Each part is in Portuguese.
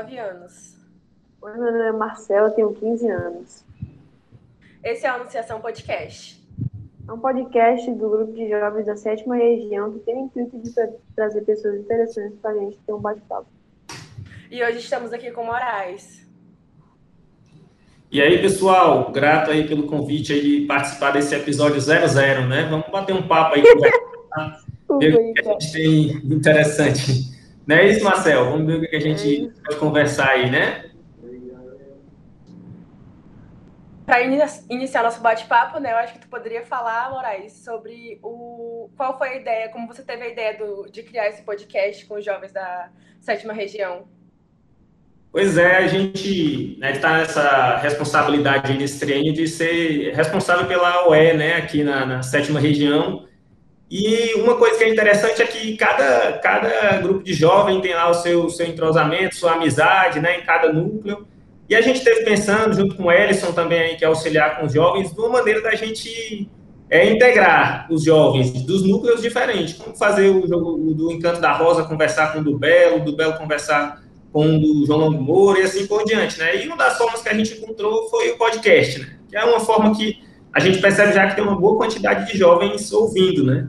19 anos. Oi, meu nome é Marcela, eu tenho 15 anos. Esse é o Anunciação Podcast. É um podcast do grupo de jovens da sétima região que tem o intuito de trazer pessoas interessantes para a gente ter um bate-papo. E hoje estamos aqui com Moraes. E aí, pessoal, grato aí pelo convite aí de participar desse episódio 00, né? Vamos bater um papo aí, ver o que a gente tem interessante. Não é isso, Marcel? Vamos ver o que a gente é vai conversar aí, né? Para iniciar nosso bate-papo, né, eu acho que tu poderia falar, Moraes, sobre o qual foi a ideia, como você teve a ideia do, de criar esse podcast com os jovens da sétima região. Pois é, a gente está né, tá nessa responsabilidade nesse treino de ser responsável pela OE, né, aqui na, na, sétima região. E uma coisa que é interessante é que cada, cada grupo de jovem tem lá o seu, seu entrosamento, sua amizade, né, em cada núcleo. E a gente esteve pensando, junto com o Ellison também, aí, que é auxiliar com os jovens, de uma maneira da gente é, integrar os jovens dos núcleos diferentes. Como fazer o jogo do Encanto da Rosa conversar com o do Belo, do Belo conversar com o do João Longo Moura e assim por diante, né? E uma das formas que a gente encontrou foi o podcast, né? Que é uma forma que a gente percebe já que tem uma boa quantidade de jovens ouvindo, né?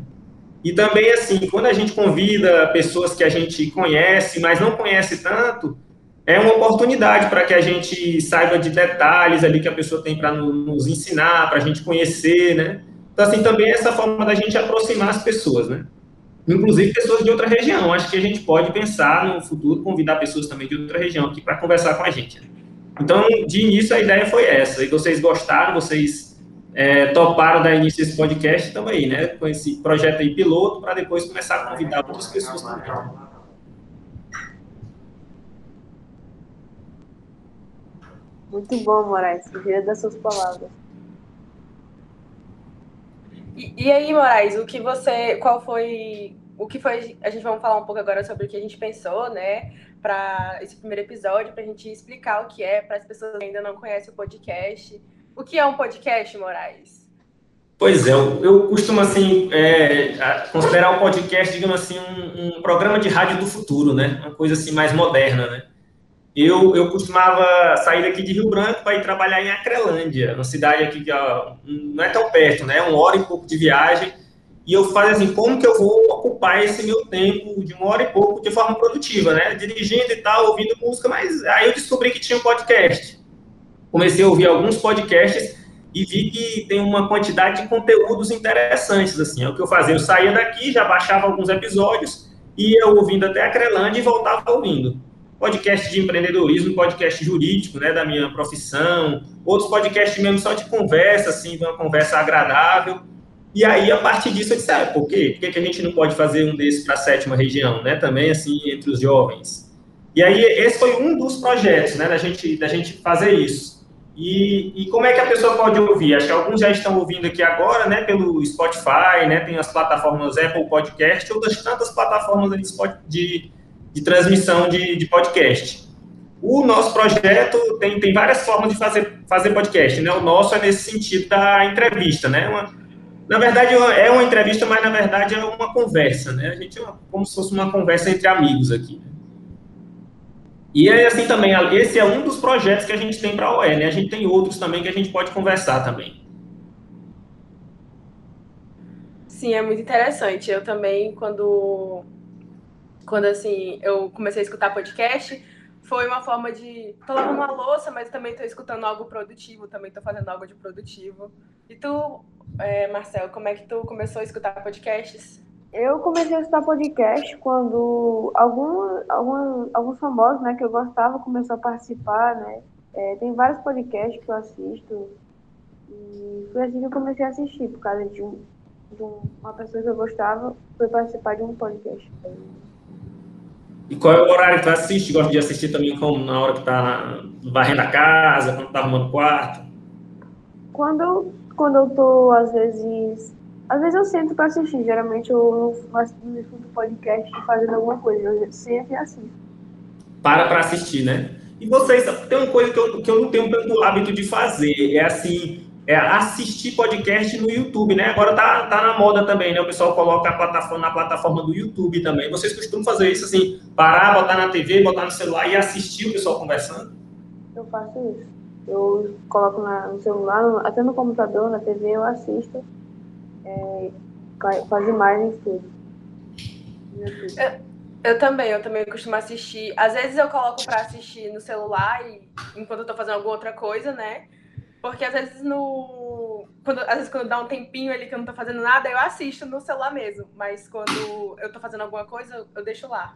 E também, assim, quando a gente convida pessoas que a gente conhece, mas não conhece tanto, é uma oportunidade para que a gente saiba de detalhes ali que a pessoa tem para nos ensinar, para a gente conhecer, né? Então, assim, também é essa forma da gente aproximar as pessoas, né? inclusive pessoas de outra região. Acho que a gente pode pensar no futuro convidar pessoas também de outra região aqui para conversar com a gente. Né? Então, de início, a ideia foi essa. E vocês gostaram, vocês é, toparam dar início a esse podcast, estamos aí, né? Com esse projeto aí piloto, para depois começar a convidar outras pessoas também. Muito bom, Moraes. Gostei das suas palavras. E, e, aí, Moraes, o que você. Qual foi. O que foi. A gente vai falar um pouco agora sobre o que a gente pensou, né? Para esse primeiro episódio, para a gente explicar o que é, para as pessoas que ainda não conhecem o podcast. O que é um podcast, Moraes? Pois é, eu, eu costumo, assim, é, considerar o podcast, digamos assim, um, um programa de rádio do futuro, né? Uma coisa assim mais moderna, né? eu, eu costumava sair daqui de Rio Branco para ir trabalhar em Acrelândia, uma cidade aqui que não é tão perto, né? Uma hora e pouco de viagem. E eu fazia assim, como que eu vou ocupar esse meu tempo de uma hora e pouco de forma produtiva, né? Dirigindo e tal, ouvindo música, mas aí eu descobri que tinha um podcast. Comecei a ouvir alguns podcasts e vi que tem uma quantidade de conteúdos interessantes, assim. É o que eu fazia, eu saía daqui, já baixava alguns episódios, ia ouvindo até Acrelândia e voltava ouvindo podcast de empreendedorismo, podcast jurídico, né, da minha profissão, outros podcasts mesmo só de conversa, assim, de uma conversa agradável. E aí, a partir disso, eu disse, ah, por quê? Por que, a gente não pode fazer um desses para a sétima região, né, também, assim, entre os jovens? E aí, esse foi um dos projetos, né, da gente, da gente fazer isso. E, e como é que a pessoa pode ouvir? Acho que alguns já estão ouvindo aqui agora, né, pelo Spotify, né, tem as plataformas Apple Podcast, outras tantas plataformas de, de transmissão de, de podcast. O nosso projeto tem, tem várias formas de fazer, fazer podcast, né? O nosso é nesse sentido da entrevista, né? Uma, na verdade, é uma entrevista, mas na verdade é uma conversa, né? A gente é uma, como se fosse uma conversa entre amigos aqui. E é assim também, esse é um dos projetos que a gente tem para a OE, né? A gente tem outros também que a gente pode conversar também. Sim, é muito interessante. Eu também, quando quando assim eu comecei a escutar podcast, foi uma forma de tô lavando uma louça, mas também tô escutando algo produtivo, também tô fazendo algo de produtivo. E tu, é, Marcel, como é que tu começou a escutar podcasts? Eu comecei a escutar podcast quando algum, algum, alguns famosos, né, que eu gostava, começou a participar, né? É, tem vários podcasts que eu assisto e foi assim que eu comecei a assistir, por causa de, um, de uma pessoa que eu gostava, foi participar de um podcast. E qual é o horário que tu assiste? Gosta de assistir também como na hora que tá varrendo a casa, quando tá arrumando o quarto? Quando, quando eu tô, às vezes. Às vezes eu sento para assistir. Geralmente eu não, escuto podcast fazendo alguma coisa. Eu sento e assisto. Para para assistir, né? E vocês, tem uma coisa que eu, que eu não tenho tanto hábito de fazer. É assim, é assistir podcast no YouTube, né? Agora tá, tá na moda também, né? O pessoal coloca a plataforma na plataforma do YouTube também. Vocês costumam fazer isso assim, parar, botar na TV, botar no celular e assistir o pessoal conversando? Eu faço isso. Eu coloco na, no celular, até no computador, na TV, eu assisto é, com as imagens tudo. Eu, eu, também, eu também costumo assistir. Às vezes eu coloco para assistir no celular e, enquanto eu tô fazendo alguma outra coisa, né? Porque às vezes no. Quando, às vezes quando dá um tempinho ali que eu não tô fazendo nada, eu assisto no celular mesmo. Mas quando eu tô fazendo alguma coisa, eu deixo lá.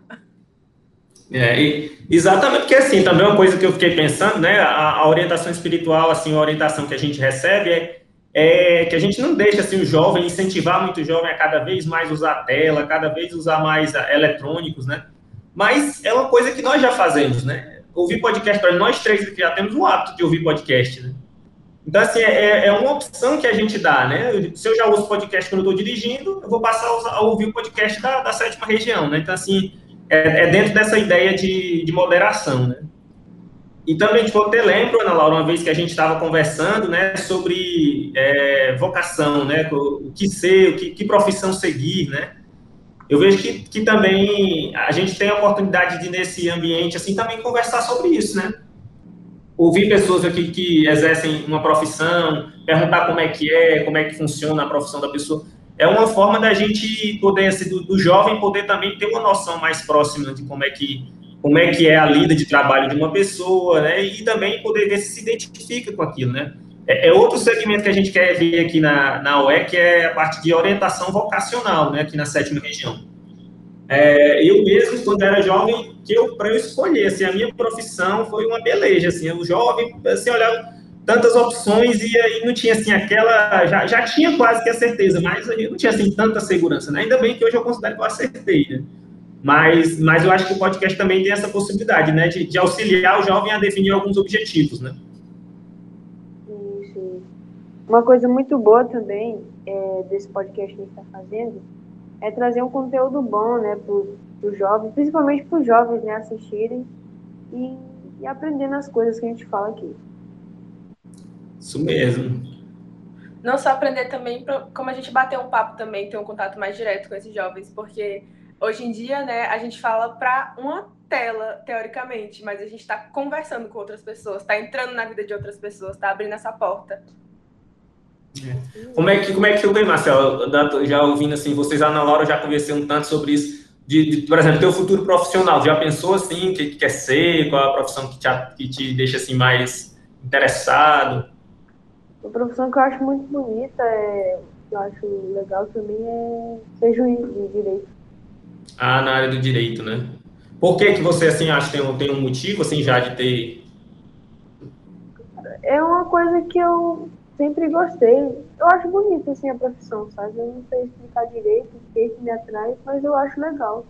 É, exatamente, porque assim, também uma coisa que eu fiquei pensando, né? A, a, orientação espiritual, assim, a orientação que a gente recebe é, é, que a gente não deixa assim, o jovem, incentivar muito o jovem a cada vez mais usar tela, cada vez usar mais ah, eletrônicos, né? Mas é uma coisa que nós já fazemos, né? Ouvir podcast, nós três já temos o hábito de ouvir podcast, né? Então, assim, é, é uma opção que a gente dá, né? Se eu já uso podcast quando eu estou dirigindo, eu vou passar a ouvir o podcast da, da sétima região, né? Então, assim, é, é dentro dessa ideia de, de moderação, né? E também, tipo, eu até lembro, Ana Laura, uma vez que a gente estava conversando, né, sobre é, vocação, né, o, que ser, o que, que, profissão seguir, né. Eu vejo que, que também a gente tem a oportunidade de, nesse ambiente, assim, também conversar sobre isso, né ouvir pessoas aqui que exercem uma profissão, perguntar como é que é, como é que funciona a profissão da pessoa. É uma forma da gente poder, assim, do, do jovem poder também ter uma noção mais próxima de como é que como é que é a lida de trabalho de uma pessoa, né? E também poder ver se se identifica com aquilo, né? É, é outro segmento que a gente quer ver aqui na, na UE, que é a parte de orientação vocacional, né? Aqui na sétima região. É, eu mesmo, quando era jovem, que eu para eu escolher, assim, a minha profissão foi uma beleza, assim, o jovem, assim, olhava tantas opções e aí não tinha assim aquela, já, já tinha quase que a certeza, mas aí não tinha assim tanta segurança, né? Ainda bem que hoje eu considero que eu acertei, né? Mas, mas eu acho que o podcast também tem essa possibilidade, né, de, de auxiliar o jovem a definir alguns objetivos, né? Sim, sim. Uma coisa muito boa também é, desse podcast que a gente está fazendo é trazer um conteúdo bom, né, para os jovens, principalmente para os jovens, né, assistirem e, e aprendendo as coisas que a gente fala aqui. Isso mesmo. Não só aprender também, como a gente bater um papo também, ter um contato mais direto com esses jovens, porque hoje em dia, né, a gente fala para uma tela, teoricamente, mas a gente está conversando com outras pessoas, está entrando na vida de outras pessoas, está abrindo essa porta. É. Como é que como é que eu vejo, Marcelo? Já ouvindo assim, vocês, Ana Laura, já conversei um tanto sobre isso. De, de, por exemplo, teu futuro profissional, já pensou assim, o que, que quer ser, qual a profissão que te, que te deixa assim mais interessado? Uma profissão que eu acho muito bonita, é, que eu acho legal também é ser juiz de direito. Ah, na área do direito, né? Por que que você assim acha que tem um, tem um motivo assim já de ter é uma coisa que eu sempre gostei. Eu acho bonito, assim, a profissão, sabe? Eu não sei explicar direito o que, que me atrai, mas eu acho legal.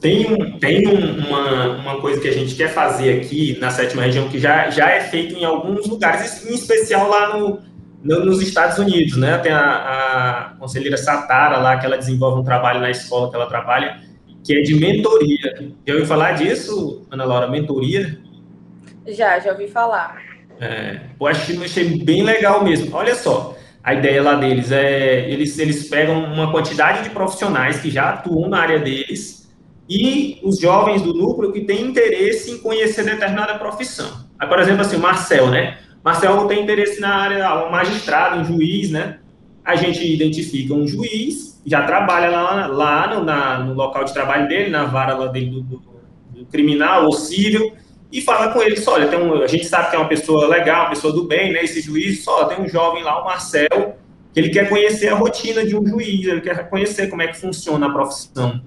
Tem, um, tem um, uma, uma coisa que a gente quer fazer aqui na sétima região, que já, já é feito em alguns lugares, em especial lá no, no nos Estados Unidos, né? Tem a, a conselheira Satara lá, que ela desenvolve um trabalho na escola que ela trabalha, que é de mentoria. Já ouviu falar disso, Ana Laura? Mentoria? Já, já ouvi falar. É, eu achei, achei bem legal mesmo. Olha só, a ideia lá deles é eles, eles pegam uma quantidade de profissionais que já atuam na área deles e os jovens do núcleo que têm interesse em conhecer determinada profissão. Aí, por exemplo, assim, o Marcel, né? Marcel tem interesse na área, um magistrado, um juiz, né? A gente identifica um juiz, já trabalha lá, lá no, na, no local de trabalho dele, na vara lá dele do, do, do criminal ou civil, e fala com eles, olha, tem um, a gente sabe que é uma pessoa legal, uma pessoa do bem, né, esse juiz, só tem um jovem lá, o Marcel, que ele quer conhecer a rotina de um juiz, ele quer conhecer como é que funciona a profissão.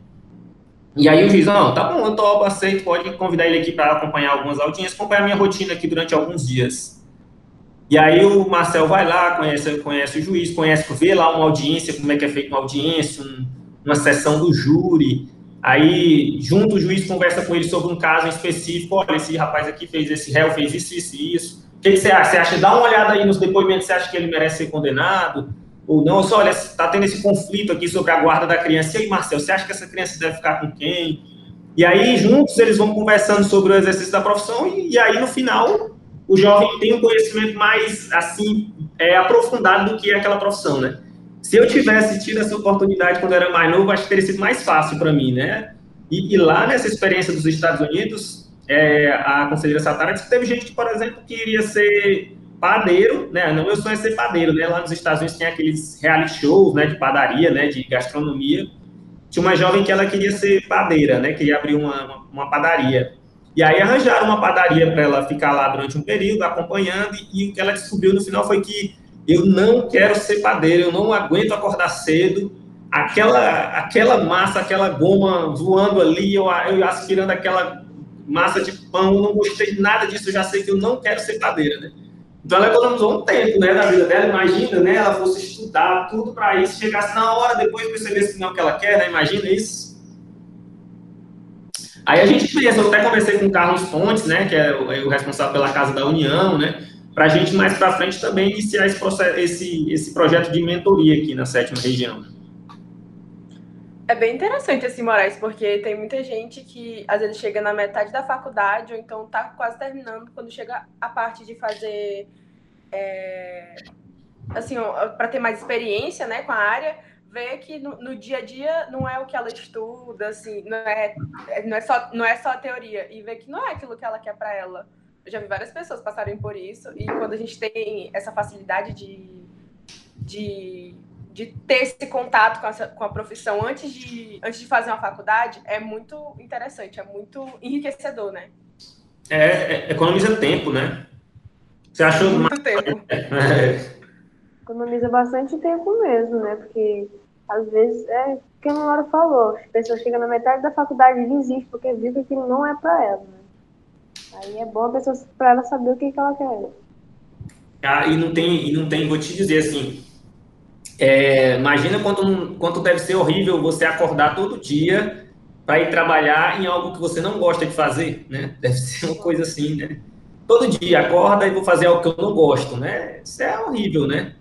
E aí o juiz, não, tá bom, eu topo, aceito, pode convidar ele aqui para acompanhar algumas audiências, acompanhar minha rotina aqui durante alguns dias. E aí o Marcel vai lá, conhece, conhece o juiz, conhece, vê lá uma audiência, como é que é feita uma audiência, um, uma sessão do júri, Aí, junto, o juiz conversa com ele sobre um caso específico. Olha, esse rapaz aqui fez, esse réu fez isso, isso e isso. O que, você acha? Você acha? Dá uma olhada aí nos depoimentos, você acha que ele merece ser condenado? Ou não? Só, olha, está tendo esse conflito aqui sobre a guarda da criança. E aí, Marcel, você acha que essa criança deve ficar com quem? E aí, juntos, eles vão conversando sobre o exercício da profissão. E, e aí, no final, o jovem tem um conhecimento mais, assim, é, aprofundado do que aquela profissão, né? Se eu tivesse tido essa oportunidade quando eu era mais novo, acho que teria sido mais fácil para mim, né? E, e, lá nessa experiência dos Estados Unidos, é, a conselheira Satara disse que teve gente que, por exemplo, queria ser padeiro, né? Não, meu sonho é ser padeiro, né? Lá nos Estados Unidos tem aqueles reality shows, né? De padaria, né? De gastronomia. Tinha uma jovem que ela queria ser padeira, né? Queria abrir uma, uma padaria. E aí arranjaram uma padaria para ela ficar lá durante um período, acompanhando, e, o que ela descobriu no final foi que eu não quero ser padeiro, eu não aguento acordar cedo, aquela, aquela massa, aquela goma voando ali, eu, eu aspirando aquela massa de pão, não gostei nada disso, eu já sei que eu não quero ser padeira, né? Então ela economizou um tempo, né, da vida dela. Imagina, né, ela fosse estudar tudo para isso, chegasse na hora, depois percebesse que não é o que ela quer, né? Imagina isso. Aí a gente pensa, eu até conversei com o Carlos Fontes, né, que é o, é o responsável pela Casa da União, né, para a gente mais para frente também iniciar esse, processo, esse, esse projeto de mentoria aqui na sétima região. É bem interessante assim, Moraes, porque tem muita gente que às vezes chega na metade da faculdade ou então está quase terminando quando chega a parte de fazer é, assim, para ter mais experiência, né, com a área, vê que no, no, dia a dia não é o que ela estuda, assim, não é, não é só não é só a teoria e vê que não é aquilo que ela quer para ela. Eu já vi várias pessoas passarem por isso e quando a gente tem essa facilidade de, de de ter esse contato com, essa, com a profissão antes de, antes de fazer uma faculdade é muito interessante, é muito enriquecedor, né? É, é economiza tempo, né? Você achou muito mais... tempo? É. Economiza bastante tempo mesmo, né? Porque às vezes é que a Laura falou, as pessoas chegam na metade da faculdade e desistem porque viram que não é para ela. Né? Aí é bom a pessoa para ela saber o que, que ela quer. Ah, e não tem, e não tem, vou te dizer assim, é, imagina quanto, quanto deve ser horrível você acordar todo dia para ir trabalhar em algo que você não gosta de fazer, né? Deve ser uma coisa assim, né? Todo dia acorda e vou fazer algo que eu não gosto, né? Isso é horrível, né?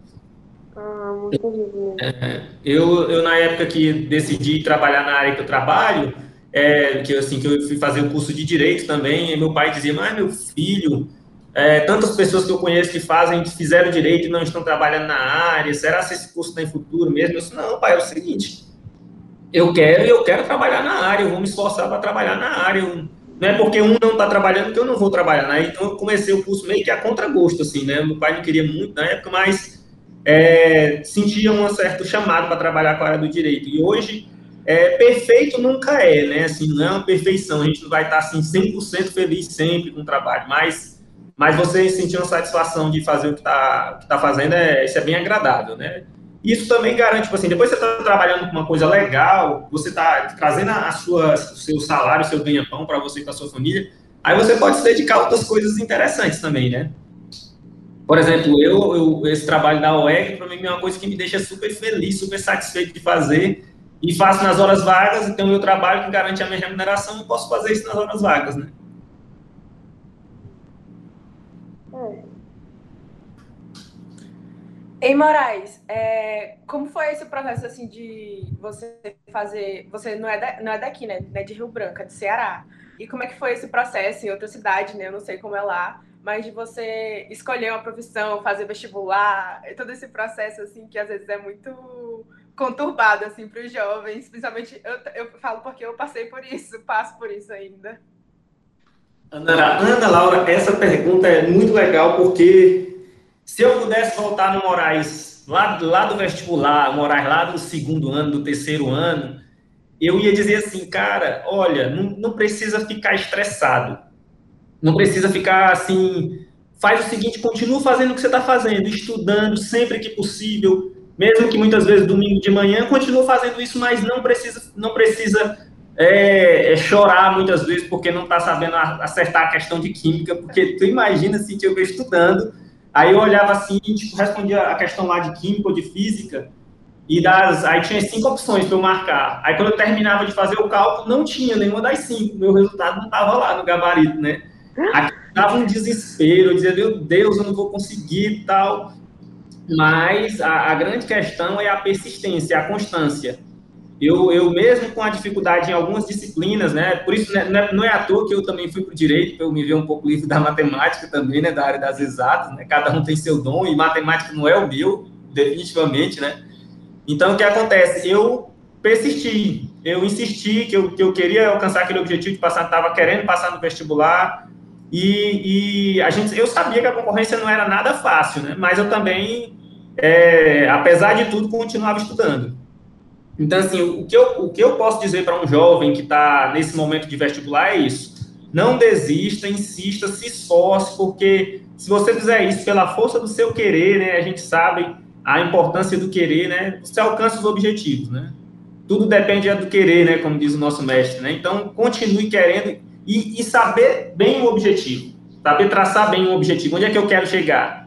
Ah, muito. É, eu, eu, na época que decidi trabalhar na área que eu trabalho, é, que, assim, que eu fui fazer o curso de Direito também, meu pai dizia, mas meu filho, é, tantas pessoas que eu conheço que fazem, que fizeram direito e não estão trabalhando na área, será que esse curso tem futuro mesmo? Eu disse, não, pai, é o seguinte, eu quero e eu quero trabalhar na área, eu vou me esforçar para trabalhar na área, eu, não é porque um não está trabalhando que eu não vou trabalhar, né? Então eu comecei o curso meio que a contragosto, assim, né? Meu pai não queria muito na época, mas é, sentia um certo chamado para trabalhar com a área do direito. E hoje, é, perfeito nunca é, né? Assim, não é uma perfeição, a gente não vai estar assim 100% feliz sempre com o trabalho, mas mas você sentir uma satisfação de fazer o que está tá fazendo, é, isso é bem agradável, né? Isso também garante, tipo assim, depois você está trabalhando com uma coisa legal, você está trazendo a sua, o seu salário, o seu ganha-pão para você e para sua família, aí você pode se dedicar a outras coisas interessantes também, né? Por exemplo, eu, eu esse trabalho da OEG, para mim, é uma coisa que me deixa super feliz, super satisfeito de fazer, e faço nas horas vagas, então meu trabalho que garante a minha remuneração, eu posso fazer isso nas horas vagas, né? Ei, Moraes, é, como foi esse processo assim de você fazer. Você não é, da, não é daqui, né? É de Rio Branco, é de Ceará. E como é que foi esse processo em outra cidade, né? Eu não sei como é lá, mas de você escolher uma profissão, fazer vestibular, todo esse processo assim que às vezes é muito conturbado assim para os jovens, principalmente eu, eu falo porque eu passei por isso, passo por isso ainda. Ana, Ana Laura, essa pergunta é muito legal porque se eu pudesse voltar no Moraes, lá, lá do vestibular, Moraes lá do segundo ano, do terceiro ano, eu ia dizer assim, cara, olha, não, não precisa ficar estressado. Não precisa ficar assim. Faz o seguinte, continua fazendo o que você está fazendo, estudando sempre que possível, mesmo que muitas vezes domingo de manhã, continua fazendo isso, mas não precisa, não precisa é, é chorar muitas vezes porque não está sabendo acertar a questão de química, porque tu imagina assim, que eu estudando Aí eu olhava assim, tipo, respondia a questão lá de química ou de física, e das, aí tinha cinco opções para eu marcar. Aí quando eu terminava de fazer o cálculo, não tinha nenhuma das cinco, meu resultado não estava lá no gabarito, né? Aí dava um desespero, eu dizia, meu Deus, eu não vou conseguir tal. Mas a, a grande questão é a persistência, a constância. eu, eu mesmo com a dificuldade em algumas disciplinas, né? Por isso né, não é, não é à toa que eu também fui para o direito, para eu me ver um pouco livre da matemática também, né? Da área das exatas, né? Cada um tem seu dom e matemática não é o meu, definitivamente, né? Então o que acontece? Eu persisti, eu insisti que eu, que eu queria alcançar aquele objetivo de passar, estava querendo passar no vestibular e, e, a gente, eu sabia que a concorrência não era nada fácil, né? Mas eu também, é, apesar de tudo, continuava estudando. Então, assim, o que eu, o que eu posso dizer para um jovem que está nesse momento de vestibular é isso. Não desista, insista, se esforce, porque se você fizer isso pela força do seu querer, né, a gente sabe a importância do querer, né, você alcança os objetivos, né? Tudo depende do querer, né, como diz o nosso mestre, né? Então, continue querendo e, e saber bem o objetivo, saber traçar bem o objetivo. Onde é que eu quero chegar?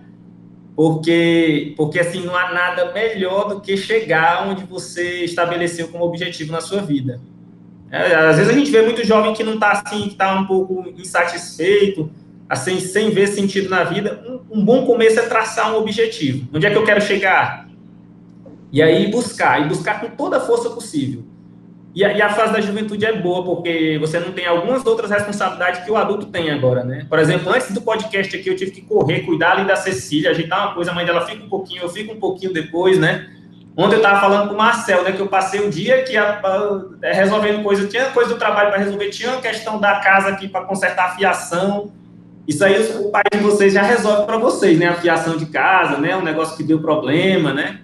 porque, porque assim, não há nada melhor do que chegar onde você estabeleceu como objetivo na sua vida. É, às vezes a gente vê muito jovem que não está assim, que está um pouco insatisfeito, assim, sem ver sentido na vida. Um, um, bom começo é traçar um objetivo. Onde é que eu quero chegar? E aí buscar, e buscar com toda a força possível. E a, e a, fase da juventude é boa, porque você não tem algumas outras responsabilidades que o adulto tem agora, né? Por exemplo, antes do podcast aqui, eu tive que correr, cuidar ali da Cecília, ajeitar uma coisa, a mãe dela fica um pouquinho, eu fico um pouquinho depois, né? Ontem eu estava falando com o Marcel, né? Que eu passei o dia que a, a, é, resolvendo coisa, tinha coisa do trabalho para resolver, tinha uma questão da casa aqui para consertar a fiação. Isso aí o pai de vocês já resolve para vocês, né? A fiação de casa, né? Um negócio que deu problema, né?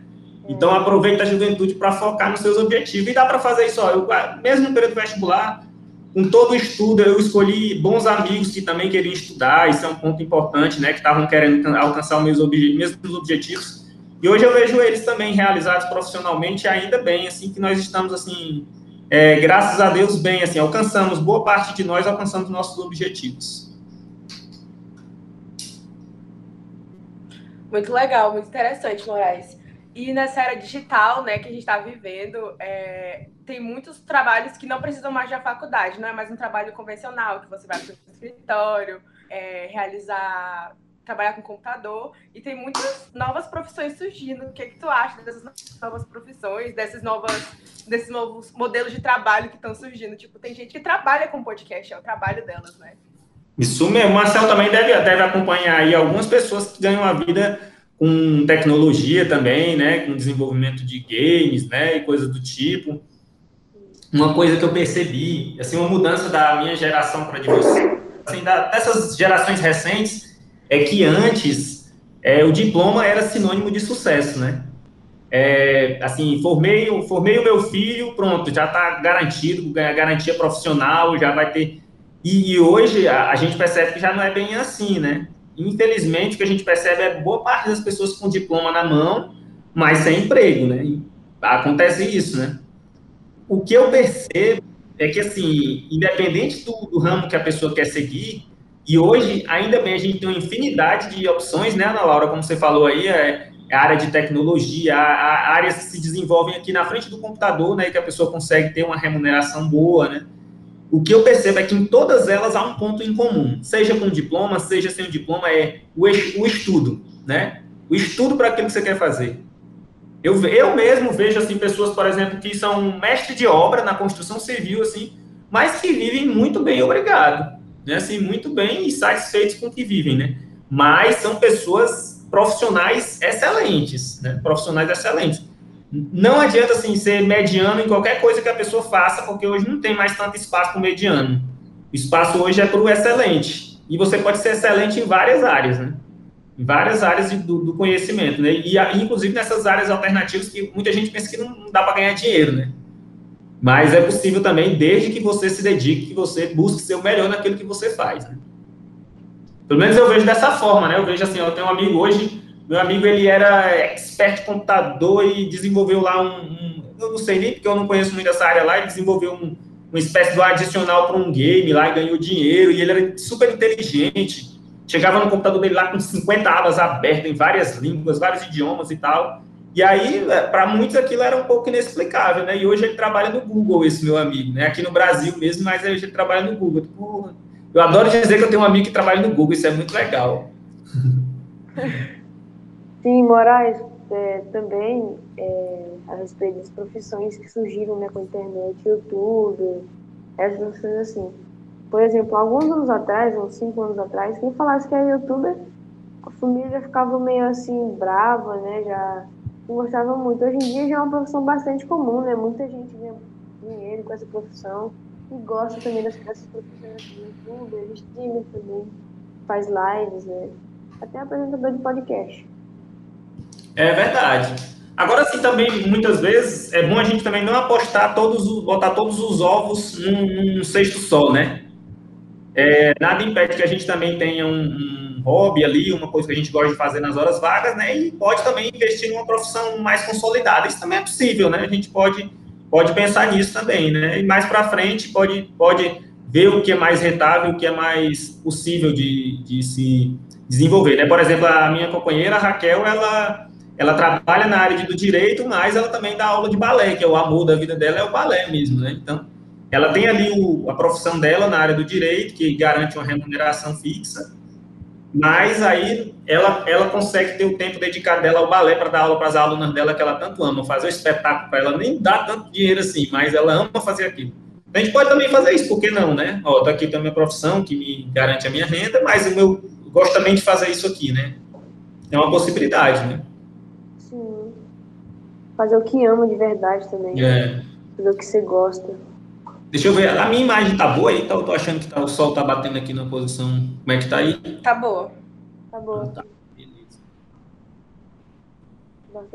Então, aproveita a juventude para focar nos seus objetivos. E dá para fazer isso, ó, eu, mesmo no período vestibular, com todo o estudo, eu escolhi bons amigos que também queriam estudar, isso é um ponto importante, né, que estavam querendo alcançar os meus obje mesmos objetivos. E hoje eu vejo eles também realizados profissionalmente, ainda bem, assim, que nós estamos, assim, é, graças a Deus, bem, assim, alcançamos, boa parte de nós alcançamos nossos objetivos. Muito legal, muito interessante, Moraes. E nessa era digital, né, que a gente está vivendo, é, tem muitos trabalhos que não precisam mais da faculdade, não é mais um trabalho convencional, que você vai para o escritório, é, realizar, trabalhar com computador, e tem muitas novas profissões surgindo. O que, é que tu acha dessas novas profissões, dessas novas, desses novos modelos de trabalho que estão surgindo? Tipo, tem gente que trabalha com podcast, é o trabalho delas, né? Isso mesmo, Marcel também deve, deve acompanhar aí algumas pessoas que ganham a vida com tecnologia também, né, com desenvolvimento de games, né, e coisas do tipo. Uma coisa que eu percebi, assim, uma mudança da minha geração para de você, assim, da, dessas gerações recentes, é que antes é, o diploma era sinônimo de sucesso, né? É, assim, formei, formei o meu filho, pronto, já está garantido, garantia profissional, já vai ter. E, e hoje a, a gente percebe que já não é bem assim, né? Infelizmente, o que a gente percebe é boa parte das pessoas com diploma na mão, mas sem emprego, né? E acontece isso, né? O que eu percebo é que, assim, independente do, do, ramo que a pessoa quer seguir, e hoje, ainda bem, a gente tem uma infinidade de opções, né, Ana Laura? Como você falou aí, é, é área de tecnologia, áreas que se desenvolvem aqui na frente do computador, né, que a pessoa consegue ter uma remuneração boa, né? O que eu percebo é que em todas elas há um ponto em comum, seja com diploma, seja sem diploma, é o, o estudo, né? O estudo para aquilo que você quer fazer. Eu, eu mesmo vejo, assim, pessoas, por exemplo, que são mestre de obra na construção civil, assim, mas que vivem muito bem, obrigado. Né? Assim, muito bem e satisfeitos com o que vivem, né? Mas são pessoas profissionais excelentes, né? Profissionais excelentes. Não adianta assim ser mediano em qualquer coisa que a pessoa faça, porque hoje não tem mais tanto espaço para o mediano. O espaço hoje é para o excelente. E você pode ser excelente em várias áreas, né? Em várias áreas do, do, conhecimento, né? E inclusive nessas áreas alternativas que muita gente pensa que não, não dá para ganhar dinheiro, né? Mas é possível também, desde que você se dedique, que você busque ser o melhor naquilo que você faz. Né? Pelo menos eu vejo dessa forma, né? Eu vejo assim, eu tenho um amigo hoje meu amigo, ele era expert computador e desenvolveu lá um, um, Eu não sei nem porque eu não conheço muito essa área lá, ele desenvolveu um, uma espécie de adicional para um game lá e ganhou dinheiro. E ele era super inteligente. Chegava no computador dele lá com 50 abas abertas em várias línguas, vários idiomas e tal. E aí, é, para muitos, aquilo era um pouco inexplicável, né? E hoje ele trabalha no Google, esse meu amigo, né? Aqui no Brasil mesmo, mas hoje ele trabalha no Google. Porra, eu adoro dizer que eu tenho um amigo que trabalha no Google, isso é muito legal. Sim, Moraes, é, também é, a respeito das profissões que surgiram né, com a internet, YouTube, essas profissões assim. Por exemplo, alguns anos atrás, uns cinco anos atrás, quem falasse que era youtuber, a família ficava meio assim brava, né? Já não gostava muito. Hoje em dia já é uma profissão bastante comum, né? Muita gente ganha dinheiro com essa profissão e gosta também dessas profissões assim, youtuber, streamer também, faz lives, né? Até apresentador de podcast. É verdade. Agora sim, também, muitas vezes, é bom a gente também não apostar todos, botar todos os ovos num, num cesto só, né? É, nada impede que a gente também tenha um, um, hobby ali, uma coisa que a gente gosta de fazer nas horas vagas, né? E pode também investir numa profissão mais consolidada. Isso também é possível, né? A gente pode, pode pensar nisso também, né? E mais para frente pode, pode ver o que é mais rentável, o que é mais possível de, de se desenvolver, né? Por exemplo, a minha companheira, a Raquel, ela ela trabalha na área do direito, mas ela também dá aula de balé, que é o amor da vida dela, é o balé mesmo, né? Então, ela tem ali o, a profissão dela na área do direito, que garante uma remuneração fixa, mas aí ela, ela consegue ter o tempo dedicado dela ao balé para dar aula para as alunas dela que ela tanto ama, fazer o espetáculo para ela, nem dá tanto dinheiro assim, mas ela ama fazer aquilo. A gente pode também fazer isso, por que não, né? Ó, tá aqui também a minha profissão que me garante a minha renda, mas eu gosto também de fazer isso aqui, né? É uma possibilidade, né? Fazer o que ama de verdade também. É. Fazer o que você gosta. Deixa eu ver, a minha imagem tá boa aí? Tá, eu tô achando que tá, o sol tá batendo aqui na posição. Como é que tá aí? Tá boa. Tá boa. Ah, tá. Beleza.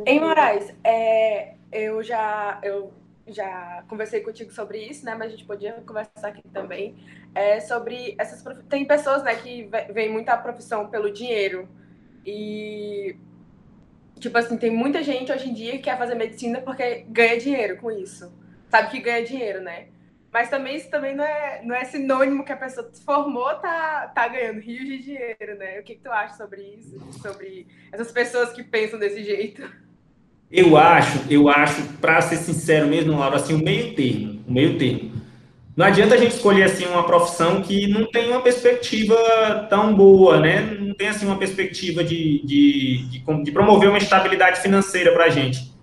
Em Moraes, é, eu já eu já conversei contigo sobre isso, né? Mas a gente podia conversar aqui também é, sobre essas tem pessoas, né, que vêm muita profissão pelo dinheiro e Tipo assim, tem muita gente hoje em dia que quer fazer medicina porque ganha dinheiro com isso. Sabe que ganha dinheiro, né? Mas também isso também não é, não é sinônimo que a pessoa se formou, tá, tá ganhando rios de dinheiro, né? O que, que tu acha sobre isso? Sobre essas pessoas que pensam desse jeito? Eu acho, eu acho, para ser sincero mesmo, Laura, assim, o meio termo, o meio termo. Não adianta a gente escolher assim uma profissão que não tem uma perspectiva tão boa, né? Não tem assim uma perspectiva de, de, de, de promover uma estabilidade financeira para a gente.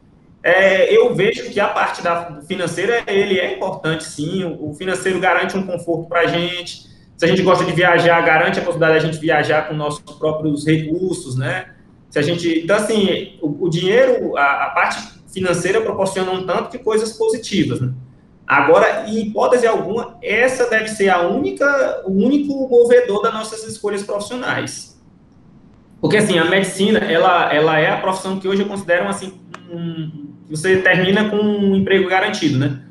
É, eu vejo que a parte da financeira ele é importante, sim. O, financeiro garante um conforto para a gente. Se a gente gosta de viajar, garante a possibilidade de a gente viajar com nossos próprios recursos, né? Se a gente, então assim, o, o dinheiro, a, a parte financeira proporciona um tanto de coisas positivas, né? Agora, em hipótese alguma, essa deve ser a única, o único movedor das nossas escolhas profissionais. Porque, assim, a medicina, ela, ela é a profissão que hoje eu considero, assim, um, você termina com um emprego garantido, né?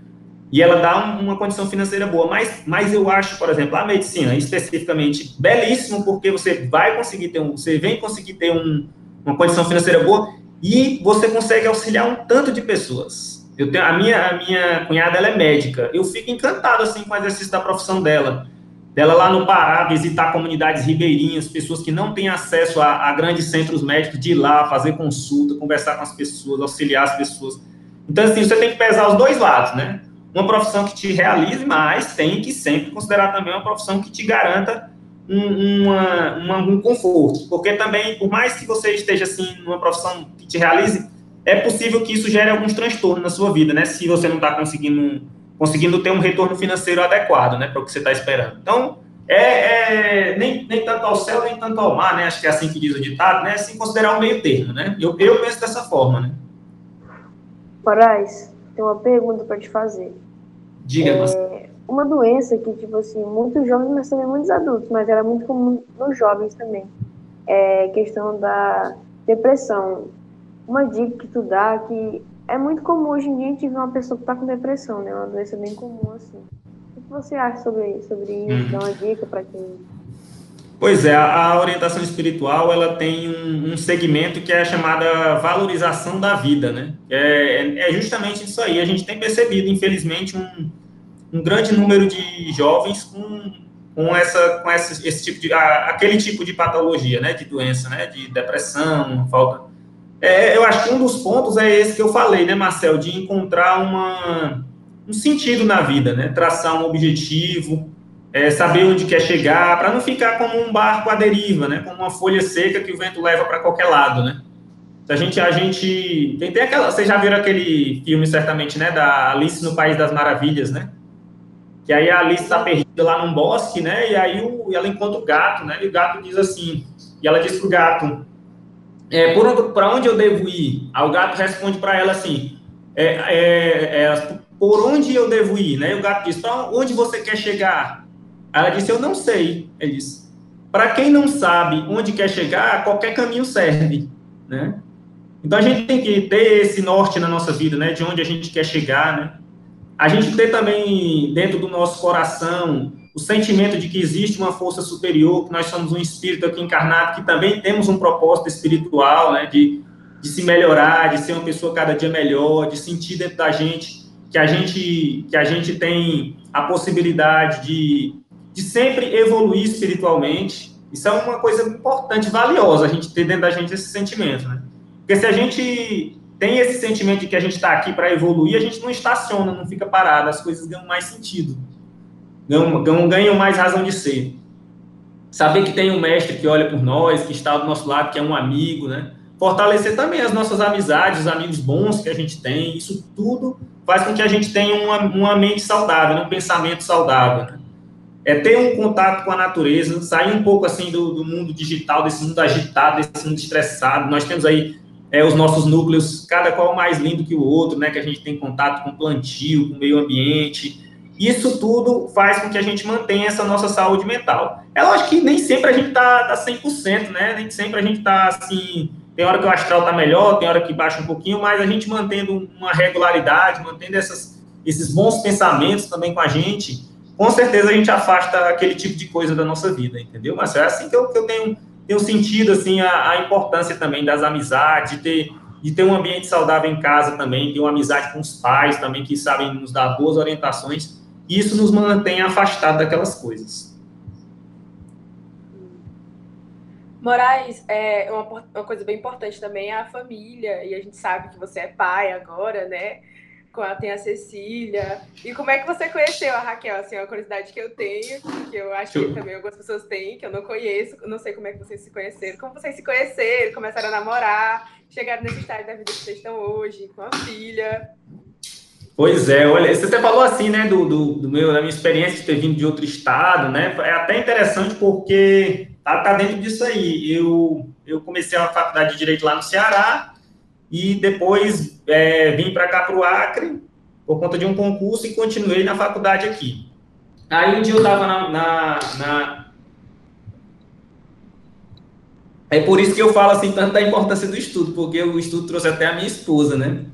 E ela dá uma condição financeira boa. Mas, mas eu acho, por exemplo, a medicina, especificamente, belíssimo, porque você vai conseguir ter um, você vem conseguir ter um, uma condição financeira boa e você consegue auxiliar um tanto de pessoas. Eu tenho, a, minha, a minha cunhada ela é médica. Eu fico encantado assim com o exercício da profissão dela. Dela lá no Pará, visitar comunidades ribeirinhas, pessoas que não têm acesso a, a grandes centros médicos, de ir lá, fazer consulta, conversar com as pessoas, auxiliar as pessoas. Então, assim, você tem que pesar os dois lados, né? Uma profissão que te realize, mas tem que sempre considerar também uma profissão que te garanta um, uma, uma, um conforto. Porque também, por mais que você esteja, assim, numa profissão que te realize, é possível que isso gere alguns transtornos na sua vida, né? Se você não está conseguindo, conseguindo ter um retorno financeiro adequado, né? Para o que você está esperando. Então, é, é, nem, nem tanto ao céu, nem tanto ao mar, né? Acho que é assim que diz o ditado, né? Assim considerar o meio termo, né? Eu, eu penso dessa forma, né? Moraes, tem uma pergunta para te fazer. Diga, é, Uma doença que, tipo assim, muitos jovens, mas também muitos adultos, mas era muito comum nos jovens também. É questão da depressão uma dica que tu dá que é muito comum hoje em dia a gente ver uma pessoa que está com depressão, né? Uma doença bem comum assim. O que você acha sobre, sobre isso? Uhum. Dá uma dica para quem. Pois é, a orientação espiritual ela tem um, um, segmento que é a chamada valorização da vida, né? É, é justamente isso aí. A gente tem percebido, infelizmente, um, um grande número de jovens com, com, essa, com essa, esse tipo de, a, aquele tipo de patologia, né? De doença, né? De depressão, falta é, eu acho que um dos pontos é esse que eu falei, né, Marcel, de encontrar uma, um sentido na vida, né? Traçar um objetivo, é, saber onde quer chegar, para não ficar como um barco à deriva, né? Como uma folha seca que o vento leva para qualquer lado, né? A gente, a gente tem, tem aquela, vocês já viram aquele filme certamente, né, da Alice no País das Maravilhas, né? Que aí a Alice está perdida lá num bosque, né? E aí o, ela encontra o gato, né? E o gato diz assim, e ela diz pro gato, é, para onde eu devo ir? Aí o gato responde para ela assim, é, é, é, por onde eu devo ir, né? E o gato diz, para onde você quer chegar? Ela disse, eu não sei. Ele disse, para quem não sabe onde quer chegar, qualquer caminho serve, né? Então a gente tem que ter esse norte na nossa vida, né? De onde a gente quer chegar, né? A gente ter também dentro do nosso coração o sentimento de que existe uma força superior, que nós somos um espírito aqui encarnado, que também temos um propósito espiritual, né? De, de se melhorar, de ser uma pessoa cada dia melhor, de sentir dentro da gente que a gente que a gente tem a possibilidade de, de sempre evoluir espiritualmente. Isso é uma coisa importante, valiosa, a gente ter dentro da gente esse sentimento, né? Porque se a gente tem esse sentimento de que a gente está aqui para evoluir, a gente não estaciona, não fica parado, as coisas ganham mais sentido, ganham, ganham, mais razão de ser. Saber que tem um mestre que olha por nós, que está do nosso lado, que é um amigo, né? Fortalecer também as nossas amizades, os amigos bons que a gente tem, isso tudo faz com que a gente tenha uma, uma mente saudável, né? um pensamento saudável. Né? É ter um contato com a natureza, sair um pouco assim do, do mundo digital, desse mundo agitado, desse mundo estressado. Nós temos aí é, os nossos núcleos, cada qual mais lindo que o outro, né? Que a gente tem contato com plantio, com meio ambiente. Isso tudo faz com que a gente mantenha essa nossa saúde mental. É lógico que nem sempre a gente tá, tá 100%, né? Nem sempre a gente tá assim. Tem hora que o astral tá melhor, tem hora que baixa um pouquinho, mas a gente mantendo uma regularidade, mantendo essas, esses bons pensamentos também com a gente, com certeza a gente afasta aquele tipo de coisa da nossa vida, entendeu? Mas é assim que eu, que eu tenho tenho sentido assim a, a, importância também das amizades, de ter, de ter um ambiente saudável em casa também, ter uma amizade com os pais também que sabem nos dar boas orientações. E isso nos mantém afastados daquelas coisas. Moraes, é uma, uma coisa bem importante também é a família, e a gente sabe que você é pai agora, né? tem a Cecília. E como é que você conheceu a Raquel? Assim, é uma curiosidade que eu tenho, que eu acho que também algumas pessoas têm, que eu não conheço. Não sei como é que vocês se conheceram. Como vocês se conheceram, começaram a namorar, chegaram nesse estágio da vida que vocês estão hoje, com a filha. Pois é, olha, você falou assim, né, do, do, do, meu, da minha experiência de ter vindo de outro estado, né, é até interessante porque tá, tá dentro disso aí. Eu, eu comecei a faculdade de Direito lá no Ceará, e depois é, vim para cá para o Acre por conta de um concurso e continuei na faculdade aqui. Aí um dia eu estava na, na, na, É por isso que eu falo assim tanto da importância do estudo, porque o estudo trouxe até a minha esposa, né?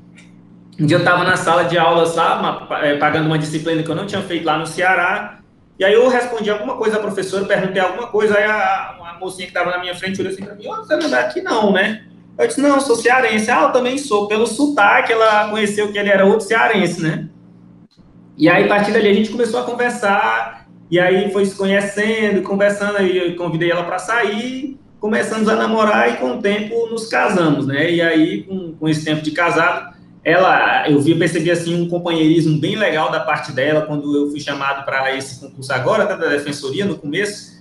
Um dia eu estava na sala de aula lá, é, pagando uma disciplina que eu não tinha feito lá no Ceará, e aí eu respondi alguma coisa à professora, perguntei alguma coisa, aí a, a mocinha que estava na minha frente olhou assim para mim, oh, você não é daqui não, né? Eu disse, não, sou cearense. Ah, eu também sou. Pelo sotaque, ela conheceu que ele era outro cearense, né? E aí, a partir dali, a gente começou a conversar, e aí foi se conhecendo, conversando, aí eu convidei ela para sair, começamos a namorar e com o tempo nos casamos, né? E aí, com, com esse tempo de casado, ela, eu vi, percebi assim um companheirismo bem legal da parte dela quando eu fui chamado para esse concurso agora da defensoria no começo